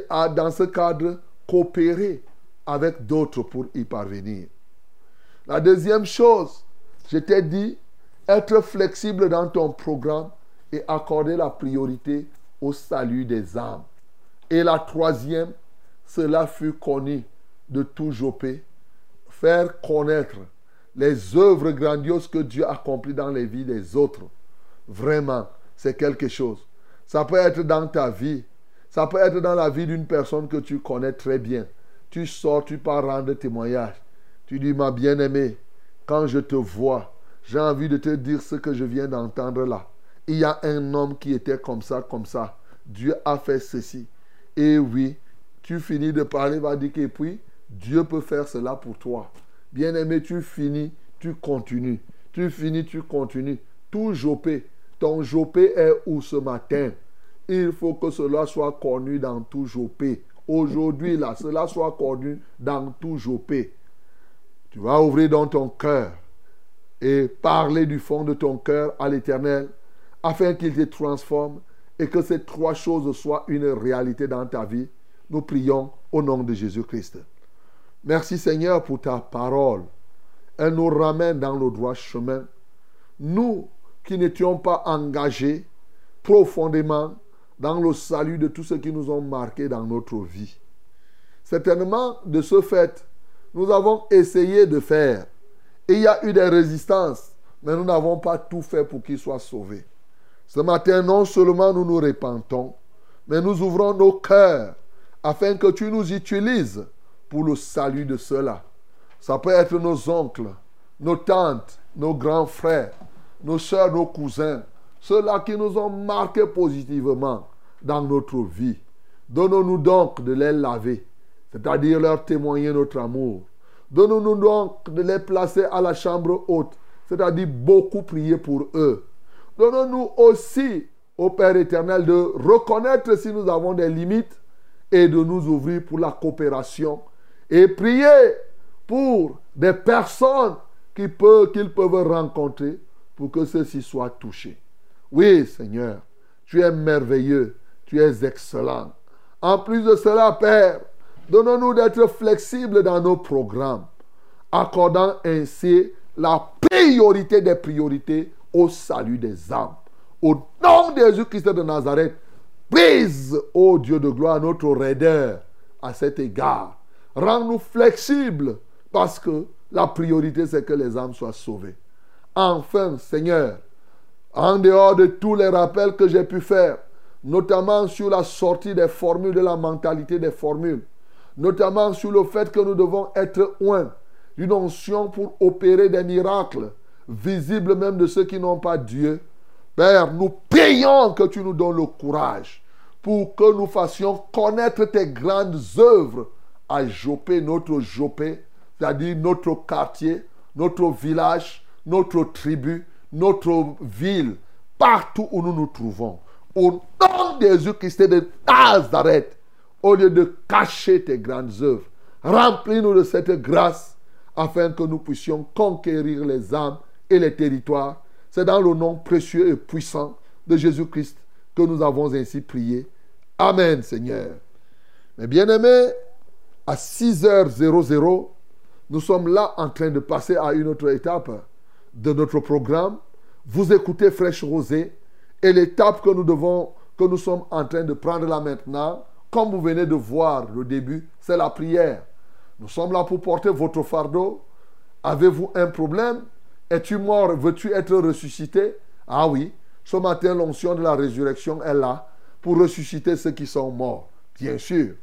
Ah, dans ce cadre, coopérer avec d'autres pour y parvenir. La deuxième chose, je t'ai dit, être flexible dans ton programme et accorder la priorité au salut des âmes. Et la troisième, cela fut connu de tout Jopé, faire connaître les œuvres grandioses que Dieu accomplit dans les vies des autres. Vraiment, c'est quelque chose. Ça peut être dans ta vie, ça peut être dans la vie d'une personne que tu connais très bien. Tu sors, tu pars rendre témoignage. Tu dis, ma bien-aimée, quand je te vois, j'ai envie de te dire ce que je viens d'entendre là. Il y a un homme qui était comme ça, comme ça. Dieu a fait ceci. Et oui, tu finis de parler, va dire que puis Dieu peut faire cela pour toi. Bien-aimé, tu finis, tu continues. Tu finis, tu continues. Tout jopé. Ton jopé est où ce matin? Il faut que cela soit connu dans tout jopé. Aujourd'hui, là, cela soit connu dans tout jopé. Tu vas ouvrir dans ton cœur et parler du fond de ton cœur à l'Éternel afin qu'il te transforme et que ces trois choses soient une réalité dans ta vie. Nous prions au nom de Jésus-Christ. Merci Seigneur pour ta parole. Elle nous ramène dans le droit chemin. Nous qui n'étions pas engagés profondément dans le salut de tous ceux qui nous ont marqués dans notre vie. Certainement, de ce fait, nous avons essayé de faire. Et il y a eu des résistances, mais nous n'avons pas tout fait pour qu'ils soient sauvés. Ce matin, non seulement nous nous repentons, mais nous ouvrons nos cœurs afin que tu nous utilises pour le salut de ceux-là. Ça peut être nos oncles, nos tantes, nos grands frères, nos soeurs, nos cousins, ceux-là qui nous ont marqués positivement dans notre vie. Donnons-nous donc de les laver, c'est-à-dire leur témoigner notre amour. Donnons-nous donc de les placer à la chambre haute, c'est-à-dire beaucoup prier pour eux. Donnons-nous aussi, au Père éternel, de reconnaître si nous avons des limites et de nous ouvrir pour la coopération et prier pour des personnes qu'ils peuvent, peuvent rencontrer pour que ceux-ci soient touchés. Oui, Seigneur, tu es merveilleux, tu es excellent. En plus de cela, Père, donnons-nous d'être flexibles dans nos programmes, accordant ainsi la priorité des priorités au salut des âmes. Au nom de Jésus-Christ de Nazareth, brise, ô Dieu de gloire, notre raideur à cet égard. Rends-nous flexibles parce que la priorité, c'est que les âmes soient sauvées. Enfin, Seigneur, en dehors de tous les rappels que j'ai pu faire, notamment sur la sortie des formules, de la mentalité des formules, notamment sur le fait que nous devons être un, une onction pour opérer des miracles, visibles même de ceux qui n'ont pas Dieu. Père, nous prions que tu nous donnes le courage pour que nous fassions connaître tes grandes œuvres à Jopé, notre Jopé, c'est-à-dire notre quartier, notre village, notre tribu, notre ville, partout où nous nous trouvons. Au nom de Jésus-Christ de Nazareth, au lieu de cacher tes grandes œuvres, remplis-nous de cette grâce afin que nous puissions conquérir les âmes et les territoires. C'est dans le nom précieux et puissant de Jésus-Christ que nous avons ainsi prié. Amen, Seigneur. Mes bien-aimés, à 6h00, nous sommes là en train de passer à une autre étape de notre programme. Vous écoutez Fraîche Rosée et l'étape que nous devons que nous sommes en train de prendre là maintenant, comme vous venez de voir le début, c'est la prière. Nous sommes là pour porter votre fardeau. Avez-vous un problème? Es-tu mort? Veux-tu être ressuscité? Ah oui, ce matin, l'onction de la résurrection est là pour ressusciter ceux qui sont morts. Bien sûr.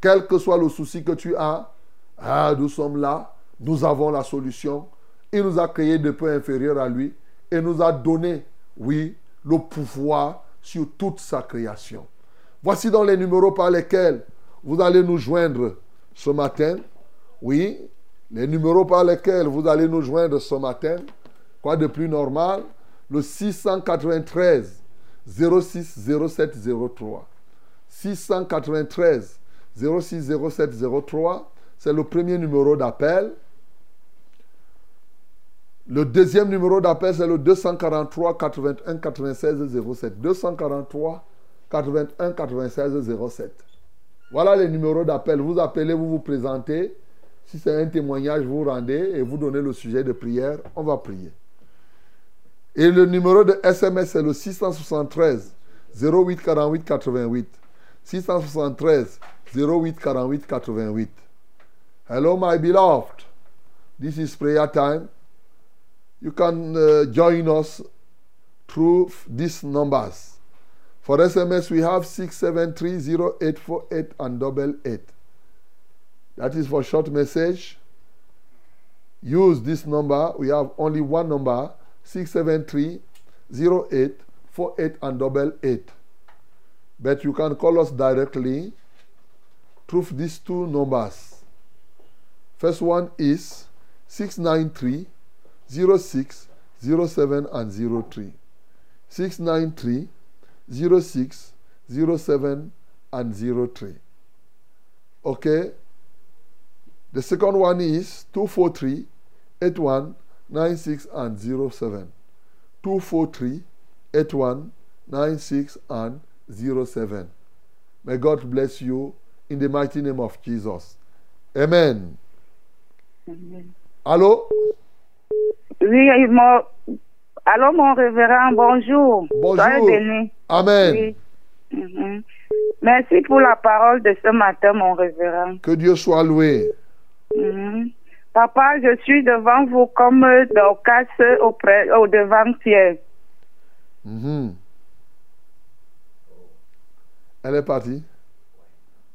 Quel que soit le souci que tu as, ah, nous sommes là, nous avons la solution. Il nous a créé de peu inférieur à lui et nous a donné, oui, le pouvoir sur toute sa création. Voici donc les numéros par lesquels vous allez nous joindre ce matin. Oui, les numéros par lesquels vous allez nous joindre ce matin. Quoi de plus normal? Le 693 06 07 03. 693 06 07 03, c'est le premier numéro d'appel. Le deuxième numéro d'appel, c'est le 243 81 96 07. 243 81 96 07. Voilà les numéros d'appel. Vous appelez, vous vous présentez. Si c'est un témoignage, vous rendez et vous donnez le sujet de prière. On va prier. Et le numéro de SMS, c'est le 673 08 48 88. 673 08 48 88. Hello, my beloved. This is prayer time. You can uh, join us through these numbers. For SMS, we have 6730848 and double eight. That is for short message. Use this number. We have only one number 673 0848 and double eight. But you can call us directly through these two numbers. First one is 693 06 07 and 03. 693 06 07 and 03. Okay? The second one is 243 81 96 and 07. 243 81 96 and 07. May God bless you in the mighty name of Jesus. Amen. Allô? Oui, mon... Allô, mon révérend, bonjour. Bonjour. Béni. Amen. Oui. Mhm. Merci pour la parole de ce matin, mon révérend. Que Dieu soit loué. Mhm. Papa, je suis devant vous comme Dorcas auprès, au devant Pierre. Mhm. Elle est partie.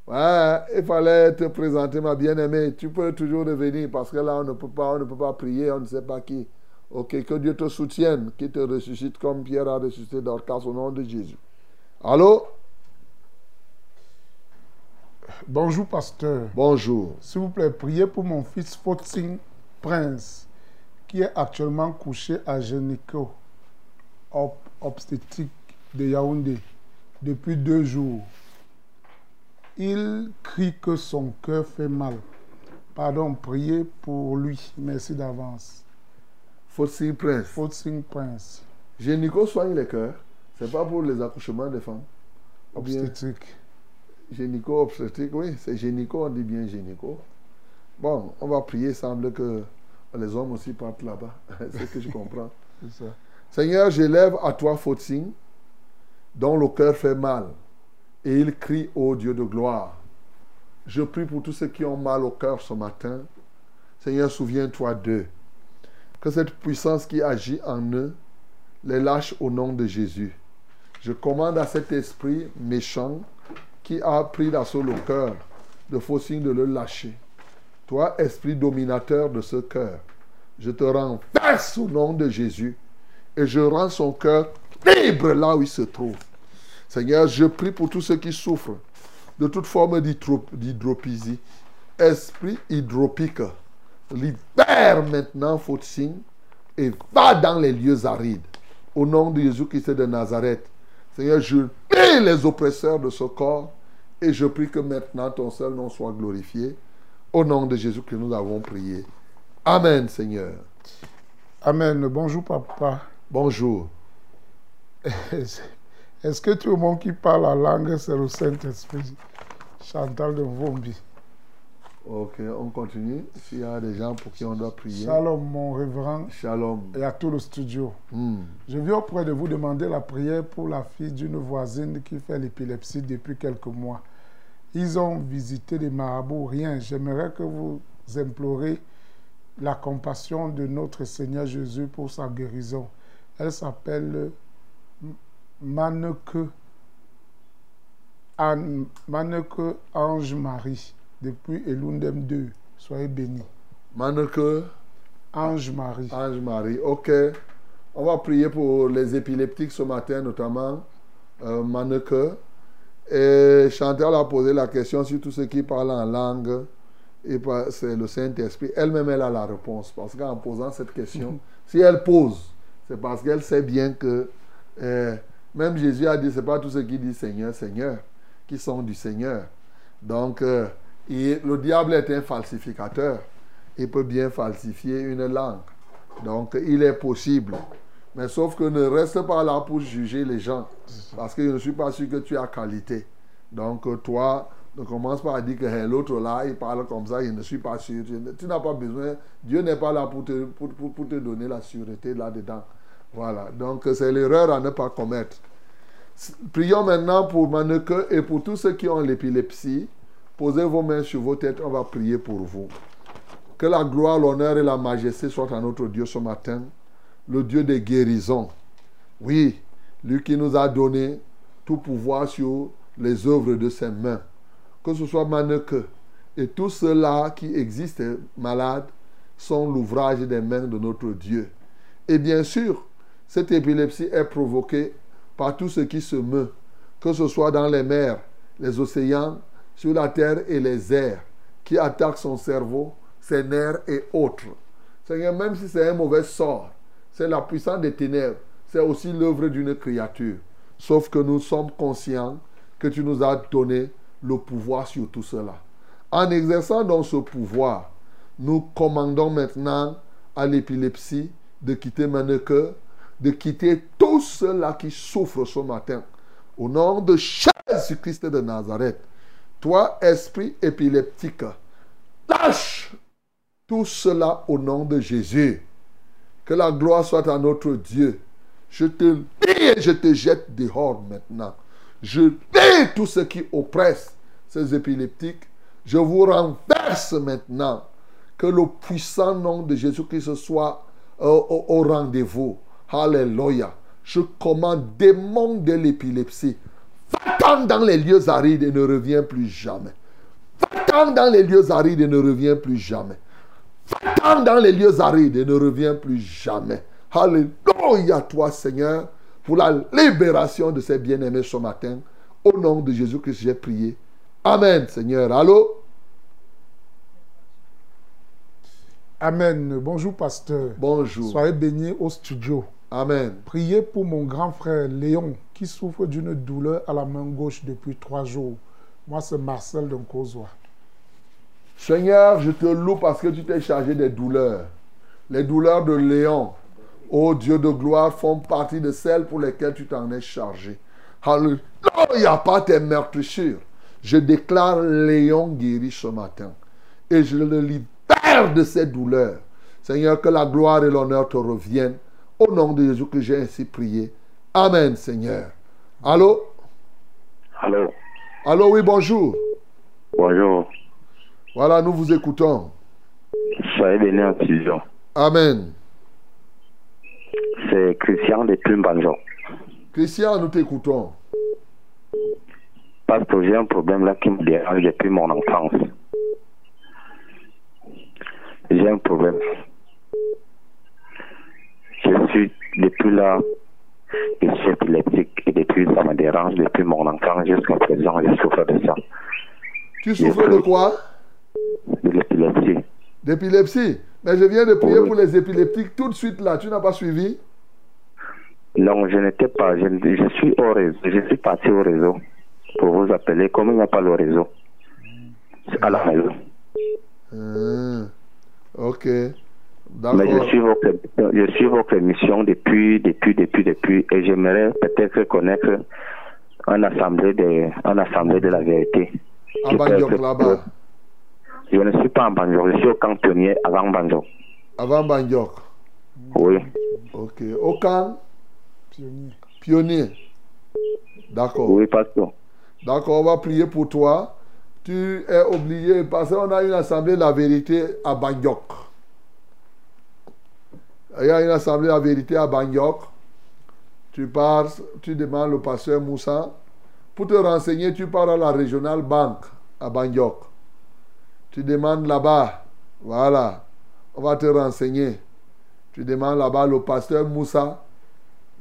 Ouais, il fallait te présenter, ma bien-aimée. Tu peux toujours revenir parce que là, on ne peut pas, on ne peut pas prier, on ne sait pas qui. Ok, que Dieu te soutienne, qu'il te ressuscite comme Pierre a ressuscité Dorcas au nom de Jésus. Allô? Bonjour, pasteur. Bonjour. S'il vous plaît, priez pour mon fils Fotsing Prince, qui est actuellement couché à Génico, ob- obstétrique de Yaoundé, depuis deux jours. Il crie que son cœur fait mal. Pardon, priez pour lui. Merci d'avance. Fossil Prince. Fotsing Prince, Génico soigne les cœurs. C'est pas pour les accouchements des femmes. Obstétrique. Génico obstétrique, oui, c'est génico, on dit bien génico. Bon, on va prier, semble que les hommes aussi partent là-bas. c'est ce que je comprends. C'est ça. Seigneur, j'élève à toi Fotsing, dont le cœur fait mal, et il crie au Dieu de gloire. Je prie pour tous ceux qui ont mal au cœur ce matin. Seigneur, souviens-toi d'eux. Que cette puissance qui agit en eux les lâche au nom de Jésus. Je commande à cet esprit méchant qui a pris d'assaut le cœur de Fotsing de le lâcher. Toi, esprit dominateur de ce cœur, je te renverse au nom de Jésus et je rends son cœur libre là où il se trouve. Seigneur, je prie pour tous ceux qui souffrent de toute forme d'hydro- d'hydropisie. Esprit hydropique, libère maintenant Fotsing et va dans les lieux arides. Au nom de Jésus-Christ de Nazareth. Seigneur, je mets les oppresseurs de ce corps et je prie que maintenant ton seul nom soit glorifié. Au nom de Jésus que nous avons prié. Amen, Seigneur. Amen. Bonjour, papa. Bonjour. Est-ce que tout le monde qui parle la langue, c'est le Saint-Esprit Chantal de Vombi? Ok, on continue. S'il y a des gens pour qui on doit prier. Shalom, mon révérend, Shalom. et à tout le studio. Hmm. Je viens auprès de vous demander la prière pour la fille d'une voisine qui fait l'épilepsie depuis quelques mois. Ils ont visité des marabouts, rien. J'aimerais que vous implorez la compassion de notre Seigneur Jésus pour sa guérison. Elle s'appelle Maneke, Anne- Maneke Ange Marie depuis Elundem 2. Soyez bénis. Maneke, Ange Marie. Ange Marie. Ok. On va prier pour les épileptiques ce matin, notamment euh, Maneke. Et Chantal a posé la question sur tous ceux qui parlent en langue. Et c'est le Saint-Esprit. Elle-même, elle a la réponse. Parce qu'en posant cette question, si elle pose, c'est parce qu'elle sait bien que euh, même Jésus a dit, c'est pas tous ceux qui disent Seigneur, Seigneur, qui sont du Seigneur. Donc, euh, et le diable est un falsificateur. Il peut bien falsifier une langue. Donc, il est possible. Mais sauf que ne reste pas là pour juger les gens. Parce que je ne suis pas sûr que tu as qualité. Donc, euh, toi, ne commence pas à dire que hey, l'autre là, il parle comme ça, je ne suis pas sûr. Tu, n'as pas besoin. Dieu n'est pas là pour te donner la sûreté là-dedans. Voilà. Donc, c'est l'erreur à ne pas commettre. Prions maintenant pour Maneke et pour tous ceux qui ont l'épilepsie. Posez vos mains sur vos têtes, on va prier pour vous. Que la gloire, l'honneur et la majesté soient à notre Dieu ce matin, le Dieu des guérisons. Oui, lui qui nous a donné tout pouvoir sur les œuvres de ses mains. Que ce soit Maneke et tous ceux-là qui existent malades sont l'ouvrage des mains de notre Dieu. Et bien sûr, cette épilepsie est provoquée par tout ce qui se meut, que ce soit dans les mers, les océans, sur la terre et les airs, qui attaquent son cerveau, ses nerfs et autres. Seigneur, même si c'est un mauvais sort, c'est la puissance des ténèbres, c'est aussi l'œuvre d'une créature. Sauf que nous sommes conscients que tu nous as donné le pouvoir sur tout cela. En exerçant donc ce pouvoir, nous commandons maintenant à l'épilepsie de quitter Maneke, de quitter tous ceux-là qui souffrent ce matin. Au nom de Jésus-Christ de Nazareth, toi, esprit épileptique, lâche tout cela au nom de Jésus. Que la gloire soit à notre Dieu. Je te lis et je te jette dehors maintenant. Je lis tous ceux qui oppressent ces épileptiques. Je vous renverse maintenant. Que le puissant nom de Jésus-Christ soit euh, au rendez-vous. Alléluia. Je commande démon de l'épilepsie. Va-t'en dans les lieux arides et ne reviens plus jamais. Va-t'en dans les lieux arides et ne reviens plus jamais. Va-t'en dans les lieux arides et ne reviens plus jamais. Alléluia toi Seigneur pour la libération de ces bien-aimés ce matin. Au nom de Jésus-Christ, j'ai prié. Amen Seigneur. Allô? Amen. Bonjour, pasteur. Bonjour. Soyez bénis au studio. Amen. Priez pour mon grand frère Léon qui souffre d'une douleur à la main gauche depuis trois jours. Moi, c'est Marcel de Causois. Seigneur, je te loue parce que tu t'es chargé des douleurs. Les douleurs de Léon, ô Dieu de gloire, font partie de celles pour lesquelles tu t'en es chargé. Alléluia, pas tes meurtrissures. Je déclare Léon guéri ce matin. Et je le libère de ces douleurs. Seigneur, que la gloire et l'honneur te reviennent. Au nom de Jésus que j'ai ainsi prié. Amen, Seigneur. Allô? Allô, Allô, oui, bonjour. bonjour. Voilà, nous vous écoutons. Soyez bénis en studio. Amen. C'est Christian de Plumbanjo. Christian, nous t'écoutons. Parce que j'ai un problème là qui me dérange depuis mon enfance. J'ai un problème. Je suis depuis là, je suis épileptique et depuis ça me dérange depuis mon enfance jusqu'à présent, je souffre de ça. Tu souffres de quoi? De l'épilepsie. D'épilepsie? Mais je viens de prier Oui. pour les épileptiques tout de suite là. Tu n'as pas suivi? Non, je n'étais pas, je, je suis au réseau, je suis parti au réseau pour vous appeler. Comme il n'y a pas le réseau, à la maison. Ah, Ok. Mais je suis votre, je suis votre émission depuis, depuis, depuis, depuis, et j'aimerais peut-être connaître un assemblée de, un assemblée de la vérité. Être- là-bas. Je ne suis pas en Banjok, je suis au camp pionnier avant Banjok. Avant Banjok. Oui. Ok. Au camp Pionnier. pionnier. D'accord. Oui, pasteur. D'accord, on va prier pour toi. Tu es obligé, parce qu'on a une assemblée de la vérité à Bangkok. Il y a une assemblée la vérité à Bangkok. Tu pars, tu demandes au pasteur Moussa. Pour te renseigner, tu pars à la régionale banque à Bangkok. Tu demandes là-bas. Voilà. On va te renseigner. Tu demandes là-bas le pasteur Moussa,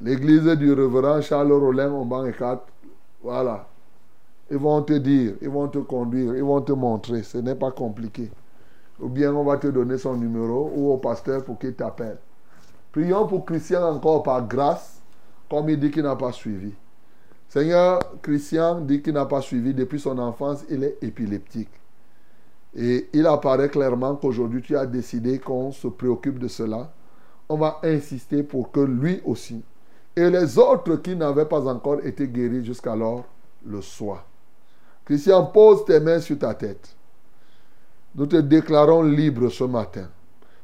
l'église du révérend Charles Rollin au banc 4. Voilà. Ils vont te dire, ils vont te conduire, ils vont te montrer. Ce n'est pas compliqué. Ou bien on va te donner son numéro ou au pasteur pour qu'il t'appelle. Prions pour Christian encore par grâce, comme il dit qu'il n'a pas suivi. Seigneur, Christian dit qu'il n'a pas suivi depuis son enfance, il est épileptique. Et il apparaît clairement qu'aujourd'hui tu as décidé qu'on se préoccupe de cela. On va insister pour que lui aussi et les autres qui n'avaient pas encore été guéris jusqu'alors le soient. Christian, pose tes mains sur ta tête. Nous te déclarons libre ce matin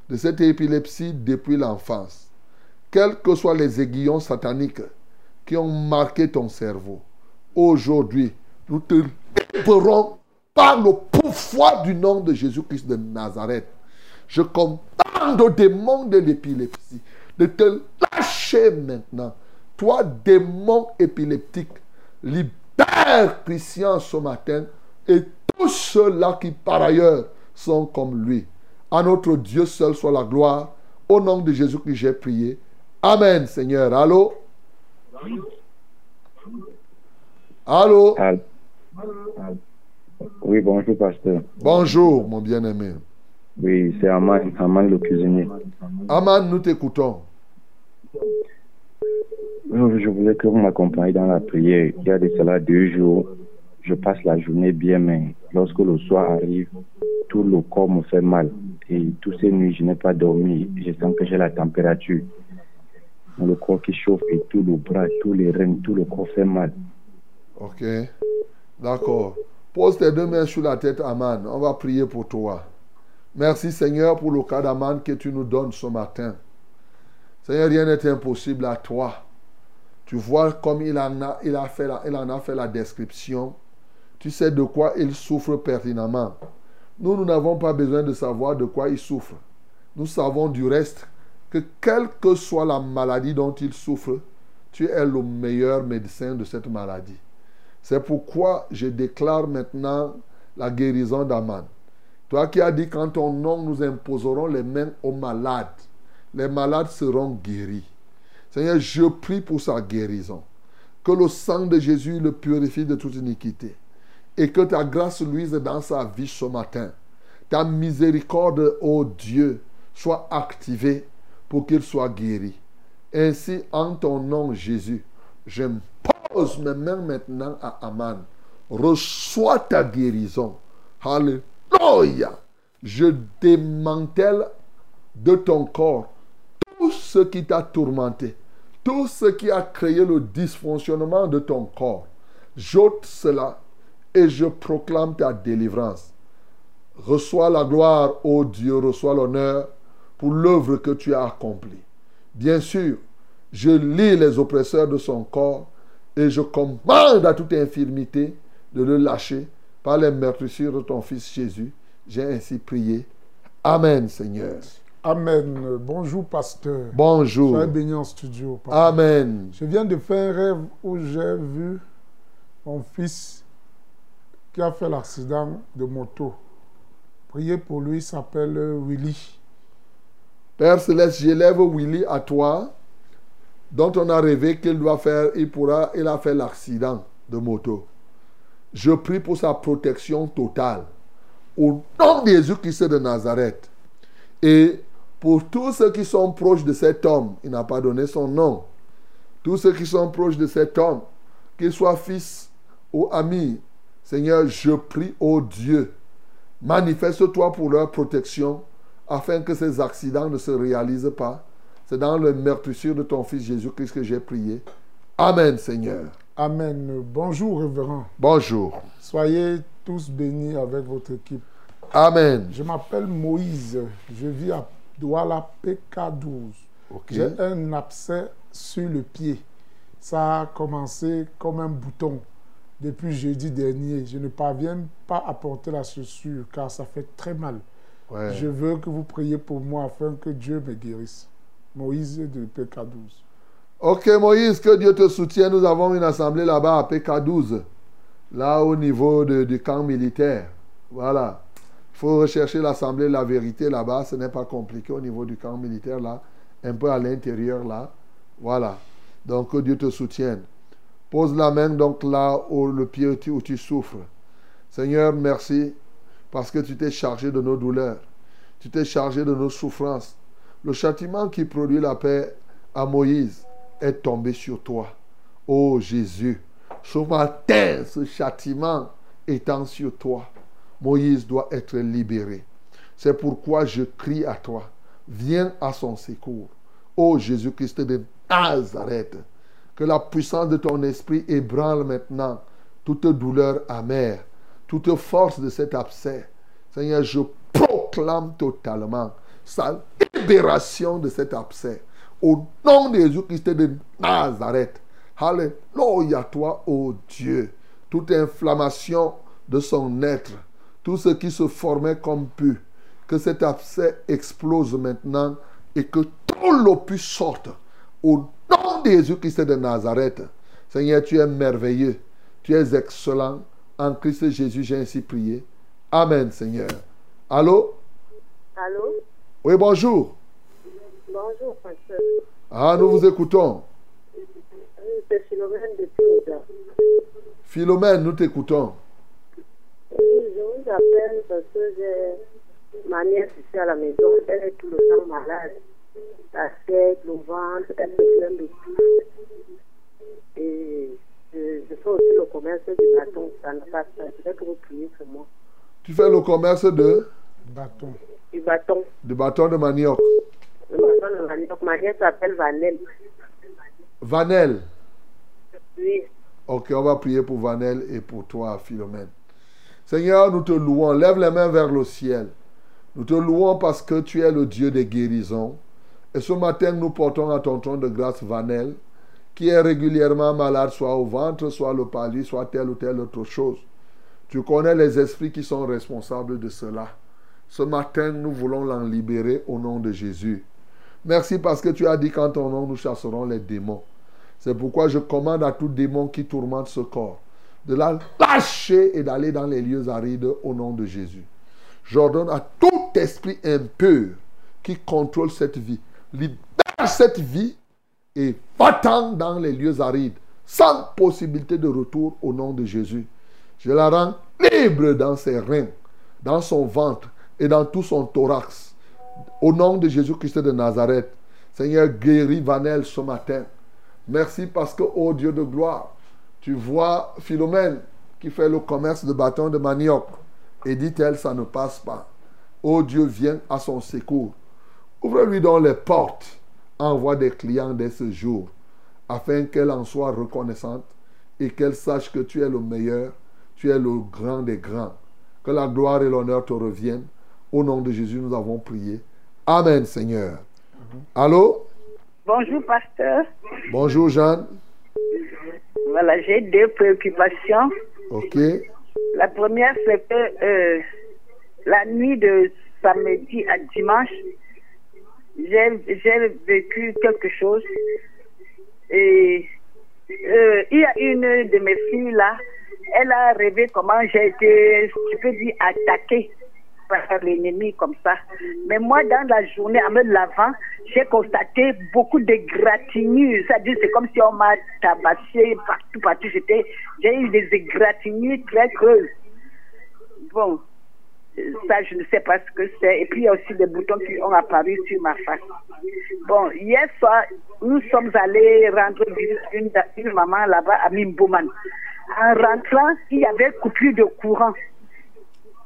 de cette épilepsie depuis l'enfance. Quels que soient les aiguillons sataniques qui ont marqué ton cerveau, aujourd'hui, nous te libérons par le pouvoir du nom de Jésus-Christ de Nazareth. Je commande au démon de l'épilepsie de te lâcher maintenant. Toi, démon épileptique, libère Christian ce matin et tous ceux-là qui par ailleurs sont comme lui. À notre Dieu seul soit la gloire. Au nom de Jésus que j'ai prié. Amen, Seigneur. Allô? Allô? Al- Oui, bonjour, pasteur. Bonjour, mon bien-aimé. Oui, c'est Aman, Aman le cuisinier. Aman, nous t'écoutons. Je voulais que vous m'accompagniez dans la prière. Il y a de cela deux jours, je passe la journée bien, mais lorsque le soir arrive, tout le corps me fait mal. Et toutes ces nuits, je n'ai pas dormi. Je sens que j'ai la température. Le corps qui chauffe et tout le bras, tous les reins, tout le corps fait mal. Ok. D'accord. Pose tes deux mains sur la tête, Aman. On va prier pour toi. Merci, Seigneur, pour le cas d'Aman que tu nous donnes ce matin. Seigneur, rien n'est impossible à toi. Tu vois comme il en a, il a fait la, il en a fait la description. Tu sais de quoi il souffre pertinemment. Nous, nous n'avons pas besoin de savoir de quoi il souffre. Nous savons du reste que quelle que soit la maladie dont il souffre, tu es le meilleur médecin de cette maladie. C'est pourquoi je déclare maintenant la guérison d'Aman. Toi qui as dit qu'en ton nom nous imposerons les mains aux malades, les malades seront guéris. Seigneur, je prie pour sa guérison. Que le sang de Jésus le purifie de toute iniquité. Et que ta grâce luise dans sa vie ce matin. Ta miséricorde, ô Dieu, soit activée pour qu'il soit guéri. Ainsi, en ton nom, Jésus, j'impose mes mains maintenant à Aman. Reçois ta guérison. Alléluia. Je démantèle de ton corps tout ce qui t'a tourmenté, tout ce qui a créé le dysfonctionnement de ton corps. J'ôte cela et je proclame ta délivrance. Reçois la gloire, ô Dieu, reçois l'honneur pour l'œuvre que tu as accomplie. Bien sûr, je lis les oppresseurs de son corps et je commande à toute infirmité de le lâcher par les meurtrissures de ton Fils Jésus. J'ai ainsi prié. Amen, Seigneur. Amen. Bonjour, pasteur. Bonjour. Soyez béni en studio. papa. Amen. Je viens de faire un rêve où j'ai vu mon fils qui a fait l'accident de moto. Priez pour lui, il s'appelle Willy. Père Céleste, j'élève Willy à toi, dont on a rêvé qu'il doit faire, il pourra, il a fait l'accident de moto. Je prie pour sa protection totale. Au nom de Jésus-Christ de Nazareth. Et pour tous ceux qui sont proches de cet homme, il n'a pas donné son nom. Tous ceux qui sont proches de cet homme, qu'il soit fils ou ami, Seigneur, je prie, ô Dieu, manifeste-toi pour leur protection afin que ces accidents ne se réalisent pas. C'est dans le meurtrissure de ton Fils Jésus-Christ que j'ai prié. Amen, Seigneur. Amen. Bonjour, révérend. Bonjour. Soyez tous bénis avec votre équipe. Amen. Je m'appelle Moïse. Je vis à Douala PK12. Ok. J'ai un abcès sur le pied. Ça a commencé comme un bouton depuis jeudi dernier. Je ne parviens pas à porter la chaussure car ça fait très mal. Ouais. Je veux que vous priez pour moi afin que Dieu me guérisse. Moïse de PK12. Ok, Moïse, que Dieu te soutienne. Nous avons une assemblée là-bas à PK12, là au niveau de- du camp militaire. Voilà. Il faut rechercher l'assemblée de la vérité là-bas. Ce n'est pas compliqué au niveau du camp militaire là, un peu à l'intérieur là. Voilà. Donc que Dieu te soutienne. Pose la main donc là où le pied où tu, souffres. Seigneur, merci parce que tu t'es chargé de nos douleurs. Tu t'es chargé de nos souffrances. Le châtiment qui produit la paix à Moïse est tombé sur toi. Oh Jésus, ce matin, ce châtiment étant sur toi, Moïse doit être libéré. C'est pourquoi je crie à toi. Viens à son secours. Ô Jésus-Christ de Nazareth, que la puissance de ton esprit ébranle maintenant toute douleur amère, toute force de cet abcès. Seigneur, je proclame totalement sa libération de cet abcès. Au nom de Jésus-Christ de Nazareth. Alléluia toi, ô Dieu. Toute inflammation de son être, tout ce qui se formait comme pu, que cet abcès explose maintenant et que tout l'opus sorte. Nom de Jésus-Christ de Nazareth. Seigneur, tu es merveilleux. Tu es excellent. En Christ Jésus, j'ai ainsi prié. Amen, Seigneur. Allô? Allô? Oui, bonjour. Bonjour, pasteur. Ah, nous vous écoutons. C'est Philomène de Théoda. Philomène, nous t'écoutons. Oui, je vous appelle parce que j'ai ma nièce ici à la maison. Elle est tout le temps malade. La tête, le ventre, elle se plaint de tout. Et je, je fais aussi le commerce du bâton. Ça ne passe pas. Je voudrais que vous priez pour moi. Tu fais le commerce de, Bâton. Du bâton. de bâton de manioc. Le bâton de manioc. Ma nièce s'appelle Vanelle. Vanel. Oui. Ok, on va prier pour Vanel et pour toi, Philomène. Seigneur, nous te louons. Lève les mains vers le ciel. Nous te louons parce que tu es le Dieu des guérisons. Et ce matin, nous portons à ton trône de grâce Vanel, qui est régulièrement malade, soit au ventre, soit le palis, soit telle ou telle autre chose. Tu connais les esprits qui sont responsables de cela. Ce matin, nous voulons l'en libérer au nom de Jésus. Merci parce que tu as dit qu'en ton nom, nous chasserons les démons. C'est pourquoi je commande à tout démon qui tourmente ce corps de la lâcher et d'aller dans les lieux arides au nom de Jésus. J'ordonne à tout esprit impur qui contrôle cette vie, libère cette vie et va-t'en dans les lieux arides, sans possibilité de retour au nom de Jésus. Je la rends libre dans ses reins, dans son ventre et dans tout son thorax. Au nom de Jésus-Christ de Nazareth, Seigneur, guéris Vanel ce matin. Merci parce que, ô Dieu de gloire, tu vois Philomène qui fait le commerce de bâtons de manioc. Et dit-elle, ça ne passe pas. Ô Dieu, viens à son secours. Ouvre-lui donc les portes. Envoie des clients dès ce jour, afin qu'elle en soit reconnaissante et qu'elle sache que tu es le meilleur, tu es le grand des grands. Que la gloire et l'honneur te reviennent. Au nom de Jésus, nous avons prié. Amen, Seigneur. Allô? Bonjour, pasteur. Bonjour, Jeanne. Voilà, j'ai deux préoccupations. OK. La première, c'est que euh, la nuit de samedi à dimanche, j'ai vécu quelque chose. Et euh, il y a une de mes filles là, elle a rêvé comment j'ai été, tu peux dire, attaquée par l'ennemi comme ça. Mais moi, dans la journée, en me lavant, j'ai constaté beaucoup de gratignures. C'est-à-dire, c'est comme si on m'a tabassé partout, partout. J'étais, j'ai eu des égratignures très creuses. Bon, ça, je ne sais pas ce que c'est. Et puis, il y a aussi des boutons qui ont apparu sur ma face. Bon, hier soir, nous sommes allés rendre visite une, une maman là-bas à Mimbouman. En rentrant, il y avait coupure de courant.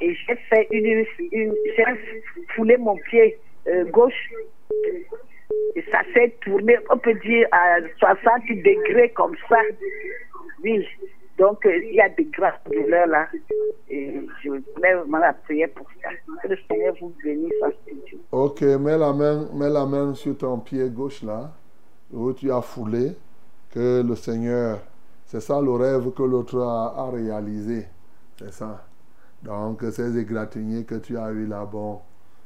Et j'ai fait une, une j'ai foulé mon pied euh, gauche. Et ça s'est tourné, on peut dire, à 60 degrés comme ça. Oui. Donc, euh, il y a des grâces douleurs là. Et je mets vraiment la prière pour ça. Que le Seigneur vous bénisse. Ok, mets la main, mets la main sur ton pied gauche là, où tu as foulé, que le Seigneur, c'est ça le rêve que l'autre a, réalisé. C'est ça. Donc, ces égratignures que tu as eu là, bon,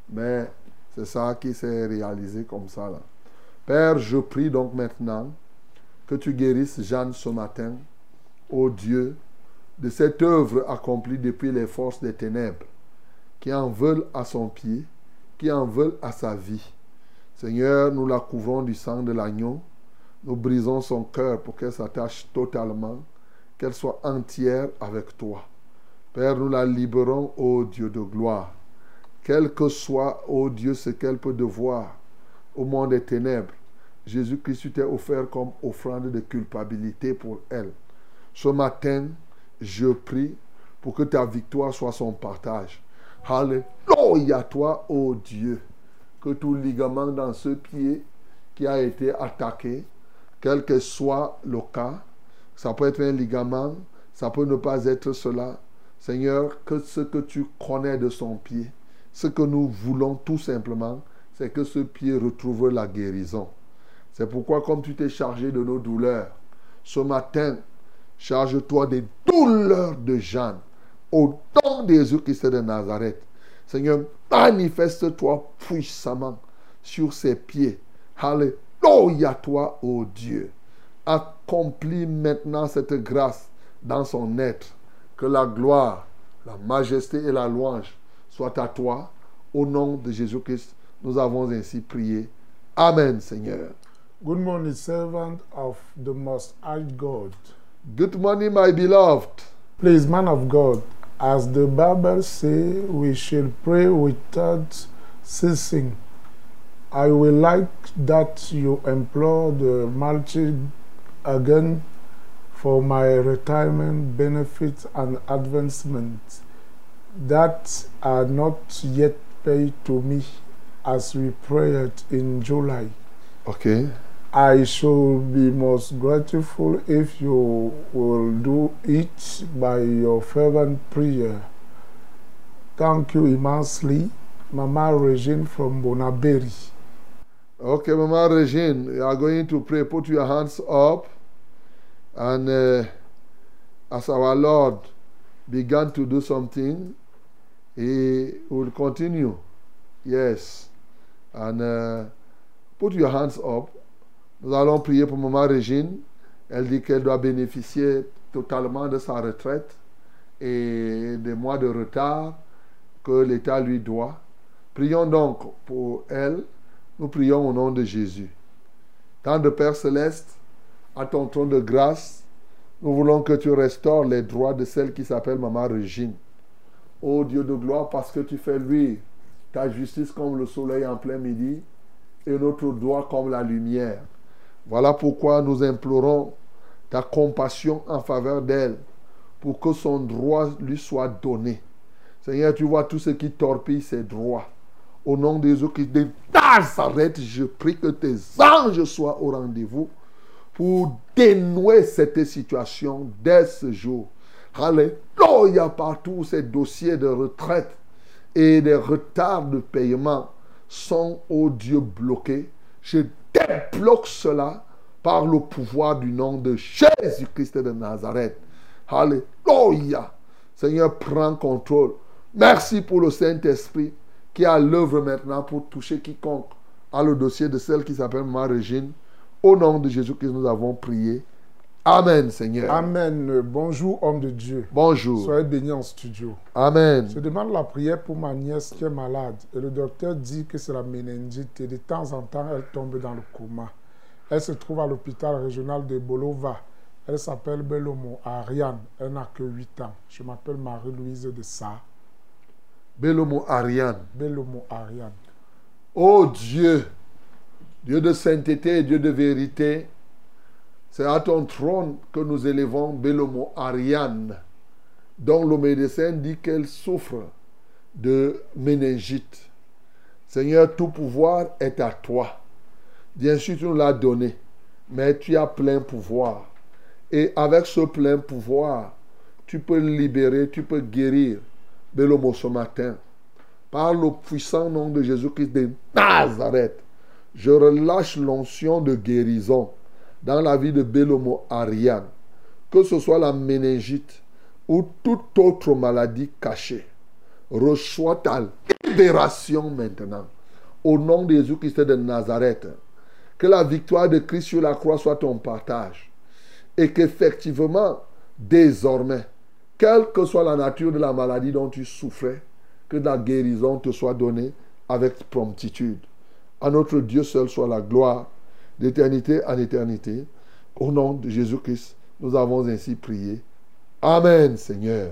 mais c'est ça qui s'est réalisé comme ça là. Père, je prie donc maintenant que tu guérisses Jeanne ce matin, ô Dieu, de cette œuvre accomplie depuis les forces des ténèbres, qui en veulent à son pied, qui en veulent à sa vie. Seigneur, nous la couvrons du sang de l'agneau, nous brisons son cœur pour qu'elle s'attache totalement, qu'elle soit entière avec toi. Père, nous la libérons, ô Dieu de gloire. Quel que soit, ô Dieu, ce qu'elle peut devoir au monde des ténèbres, Jésus-Christ t'est offert comme offrande de culpabilité pour elle. Ce matin, je prie pour que ta victoire soit son partage. Alléluia, toi, ô Dieu, que tout ligament dans ce pied qui a été attaqué, quel que soit le cas, ça peut être un ligament, ça peut ne pas être cela. Seigneur, que ce que tu connais de son pied, ce que nous voulons tout simplement, c'est que ce pied retrouve la guérison. C'est pourquoi, comme tu t'es chargé de nos douleurs, ce matin, charge-toi des douleurs de Jeanne. Au nom de Jésus-Christ de Nazareth. Seigneur, manifeste-toi puissamment sur ses pieds. Alléluia, toi, ô Dieu. Accomplis maintenant cette grâce dans son être. Que la gloire, la majesté et la louange soient à toi. Au nom de Jésus-Christ, nous avons ainsi prié. Amen, Seigneur. Good morning, servant of the Most High God. Good morning, my beloved. Please, man of God, as the Bible says, we shall pray without ceasing. I will like that you implore the multi again for my retirement benefits and advancement that are not yet paid to me as we prayed in July. Okay. I should be most grateful if you will do it by your fervent prayer. Thank you immensely, Mama Regine from Bonaberi. Okay, Mama Regine, you are going to pray. Put your hands up. And uh, as our Lord began to do something, He will continue. Yes. And uh, put your hands up. Nous allons prier pour Maman Régine. Elle dit qu'elle doit bénéficier totalement de sa retraite et des mois de retard que l'État lui doit. Prions donc pour elle. Nous prions au nom de Jésus. Tant de Père céleste, à ton trône de grâce, nous voulons que tu restaures les droits de celle qui s'appelle Maman Régine. Ô Dieu de gloire, parce que tu fais luire ta justice comme le soleil en plein midi et notre droit comme la lumière. Voilà pourquoi nous implorons ta compassion en faveur d'elle pour que son droit lui soit donné. Seigneur, tu vois tout ce qui torpille ses droits. Au nom de Jésus-Christ de je prie que tes anges soient au rendez-vous pour dénouer cette situation dès ce jour. Alléluia, partout ces dossiers de retraite et des retards de paiement sont, au Dieu, bloqués. Débloque cela par le pouvoir du nom de Jésus-Christ de Nazareth. Alléluia. Seigneur, prends contrôle. Merci pour le Saint-Esprit qui est à l'œuvre maintenant pour toucher quiconque à le dossier de celle qui s'appelle Marie-Régine. Au nom de Jésus-Christ, nous avons prié. Amen, Seigneur. Amen. Bonjour, homme de Dieu. Bonjour. Soyez bénis en studio. Amen. Je demande la prière pour ma nièce qui est malade. Et le docteur dit que c'est la méningite. Et de temps en temps, elle tombe dans le coma. Elle se trouve à l'hôpital régional de Bolova. Elle s'appelle Belomo Ariane. Elle n'a que 8 ans. Je m'appelle Marie-Louise de Sa. Belomo Ariane. Belomo Ariane. Oh Dieu, Dieu de sainteté et Dieu de vérité, c'est à ton trône que nous élevons Belomo Ariane, dont le médecin dit qu'elle souffre de méningite. Seigneur, tout pouvoir est à toi. Bien sûr, tu nous l'as donné, mais tu as plein pouvoir. Et avec ce plein pouvoir, tu peux libérer, tu peux guérir Belomo ce matin. Par le puissant nom de Jésus-Christ de Nazareth, je relâche l'onction de guérison dans la vie de Belomo Ariane. Que ce soit la méningite ou toute autre maladie cachée. Reçois ta libération maintenant. Au nom de Jésus-Christ de Nazareth. Que la victoire de Christ sur la croix soit ton partage. Et qu'effectivement, désormais, quelle que soit la nature de la maladie dont tu souffrais, que la guérison te soit donnée avec promptitude. À notre Dieu seul soit la gloire d'éternité en éternité. Au nom de Jésus-Christ, nous avons ainsi prié. Amen, Seigneur.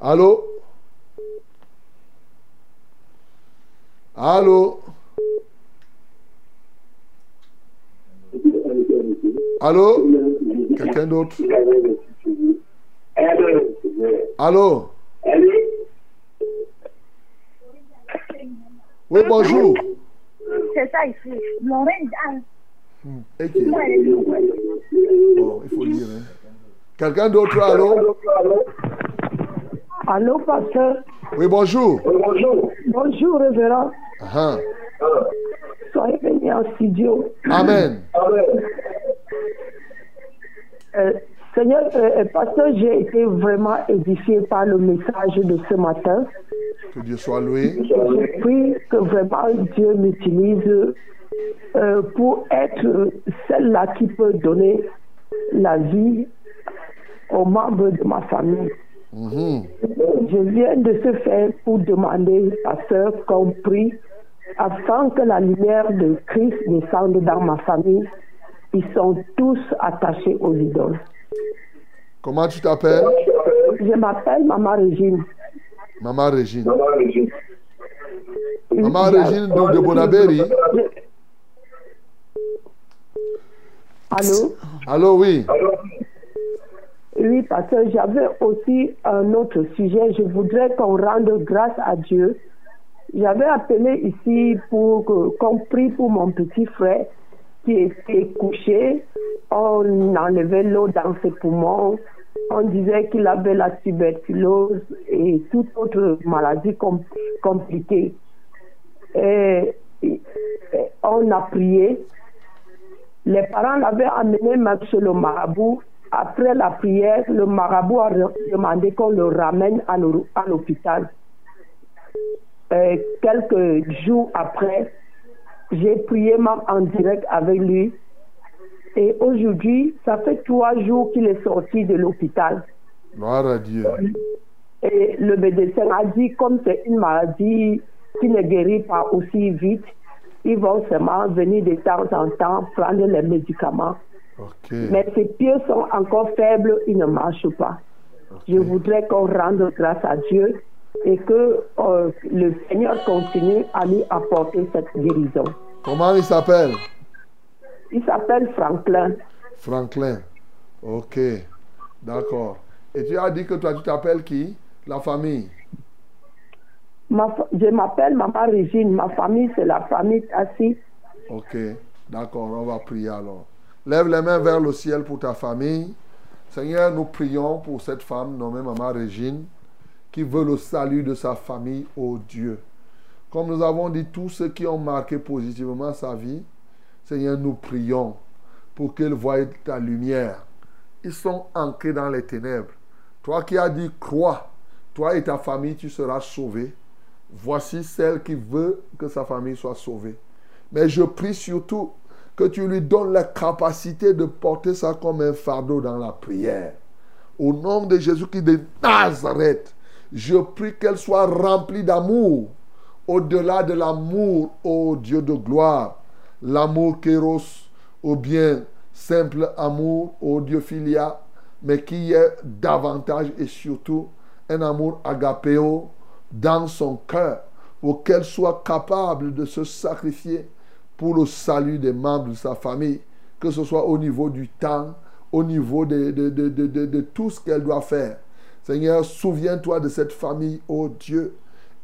Allô? Allô? Allô? Quelqu'un d'autre? Allô? Oui, bonjour. C'est ça ici. Lorraine Anne. Et qui? Bon, il faut. Hein. Quelqu'un d'autre, allô? Allô, pasteur? Oui, bonjour. Bonjour, révérend. Ah, Soyez venu en studio. Amen. Euh, Seigneur, euh, euh, pasteur, j'ai été vraiment édifié par le message de ce matin. Que Dieu soit loué. Je prie que vraiment Dieu m'utilise euh, pour être celle-là qui peut donner la vie aux membres de ma famille. Mhm. Je viens de ce faire pour demander, pasteur, qu'on prie afin que la lumière de Christ descende dans ma famille. Ils sont tous attachés aux idoles. Comment tu t'appelles? Je m'appelle Maman Régine. Maman Régine. Maman Régine de, de Bonabéry. Allô? Allô, oui. Oui, parce que j'avais aussi un autre sujet. Je voudrais qu'on rende grâce à Dieu. J'avais appelé ici pour qu'on prie pour mon petit frère qui était couché. On enlevait l'eau dans ses poumons. On disait qu'il avait la tuberculose et toute autre maladie com- compliquée. Et, et- et on a prié. Les parents l'avaient amené même chez le marabout. Après la prière, le marabout a demandé qu'on le ramène à l'hô- à l'hôpital. Euh, quelques jours après, j'ai prié même en direct avec lui. Et aujourd'hui, ça fait trois jours qu'il est sorti de l'hôpital. Gloire à Dieu. Et le médecin a dit, comme c'est une maladie qui ne guérit pas aussi vite, ils vont seulement venir de temps en temps prendre les médicaments. Ok. Mais ses pieds sont encore faibles, ils ne marchent pas. Je voudrais qu'on rende grâce à Dieu et que euh, le Seigneur continue à lui apporter cette guérison. Comment il s'appelle? Il s'appelle Franklin. Franklin. Ok. D'accord. Et tu as dit que toi, tu t'appelles qui? La famille? Je m'appelle Maman Régine. Ma famille, c'est la famille Tassi. Ok. D'accord. On va prier alors. Lève les mains vers le ciel pour ta famille. Seigneur, nous prions pour cette femme nommée Maman Régine qui veut le salut de sa famille, ô Dieu. Comme nous avons dit, tous ceux qui ont marqué positivement sa vie, Seigneur, nous prions pour qu'elle voie ta lumière. Ils sont ancrés dans les ténèbres. Toi qui as dit, crois, toi et ta famille, tu seras sauvé. Voici celle qui veut que sa famille soit sauvée. Mais je prie surtout que tu lui donnes la capacité de porter ça comme un fardeau dans la prière. Au nom de Jésus-Christ de je prie qu'elle soit remplie d'amour, au-delà de l'amour, ô Dieu de gloire, l'amour kéros, ou bien simple amour, ô Dieu filia, mais qui est davantage et surtout un amour agapéo dans son cœur, pour qu'elle soit capable de se sacrifier pour le salut des membres de sa famille, que ce soit au niveau du temps, au niveau de, de, de, de, tout ce qu'elle doit faire. Seigneur, souviens-toi de cette famille, ô Dieu,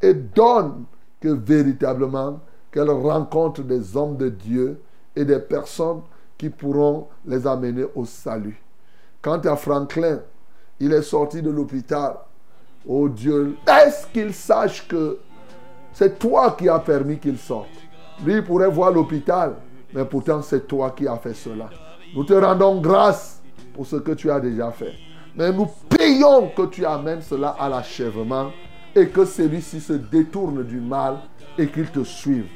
et donne que véritablement qu'elle rencontre des hommes de Dieu et des personnes qui pourront les amener au salut. Quant à Franklin, il est sorti de l'hôpital. Oh Dieu, est-ce qu'il sache que c'est toi qui as permis qu'il sorte? Lui, pourrait voir l'hôpital, mais pourtant c'est toi qui as fait cela. Nous te rendons grâce pour ce que tu as déjà fait. Mais nous payons que tu amènes cela à l'achèvement et que celui-ci se détourne du mal et qu'il te suive.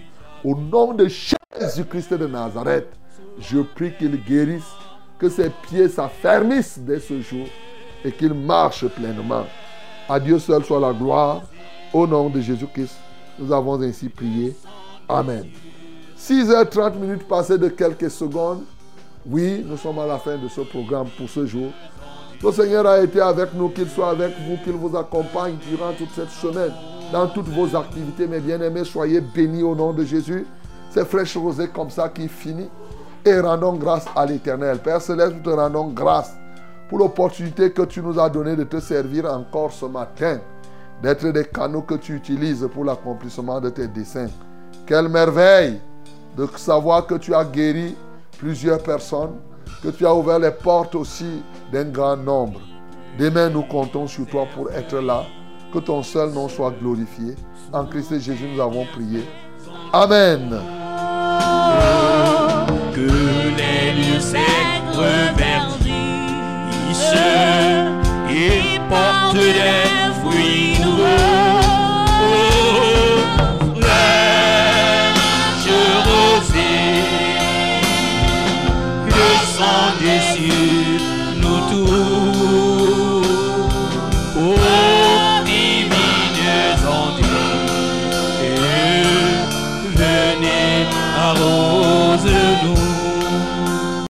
Au nom de Jésus-Christ de Nazareth, je prie qu'il guérisse, que ses pieds s'affermissent dès ce jour et qu'il marche pleinement. À Dieu seul soit la gloire. Au nom de Jésus-Christ, nous avons ainsi prié. Amen. 6h30 minutes passées de quelques secondes. Oui, nous sommes à la fin de ce programme pour ce jour. Le Seigneur a été avec nous, qu'il soit avec vous, qu'il vous accompagne durant toute cette semaine, dans toutes vos activités. Mes bien-aimés, soyez bénis au nom de Jésus. C'est fraîche rosée comme ça qui finit. Et rendons grâce à l'Éternel. Père Céleste, nous te rendons grâce pour l'opportunité que tu nous as donnée de te servir encore ce matin, d'être des canaux que tu utilises pour l'accomplissement de tes desseins. Quelle merveille de savoir que tu as guéri plusieurs personnes, que tu as ouvert les portes aussi d'un grand nombre. Demain, nous comptons sur toi pour être là. Que ton seul nom soit glorifié. En Christ Jésus, nous avons prié. Amen. Que les ceux qui portent des fruits nouveaux. Oh, je refais le sang des cieux.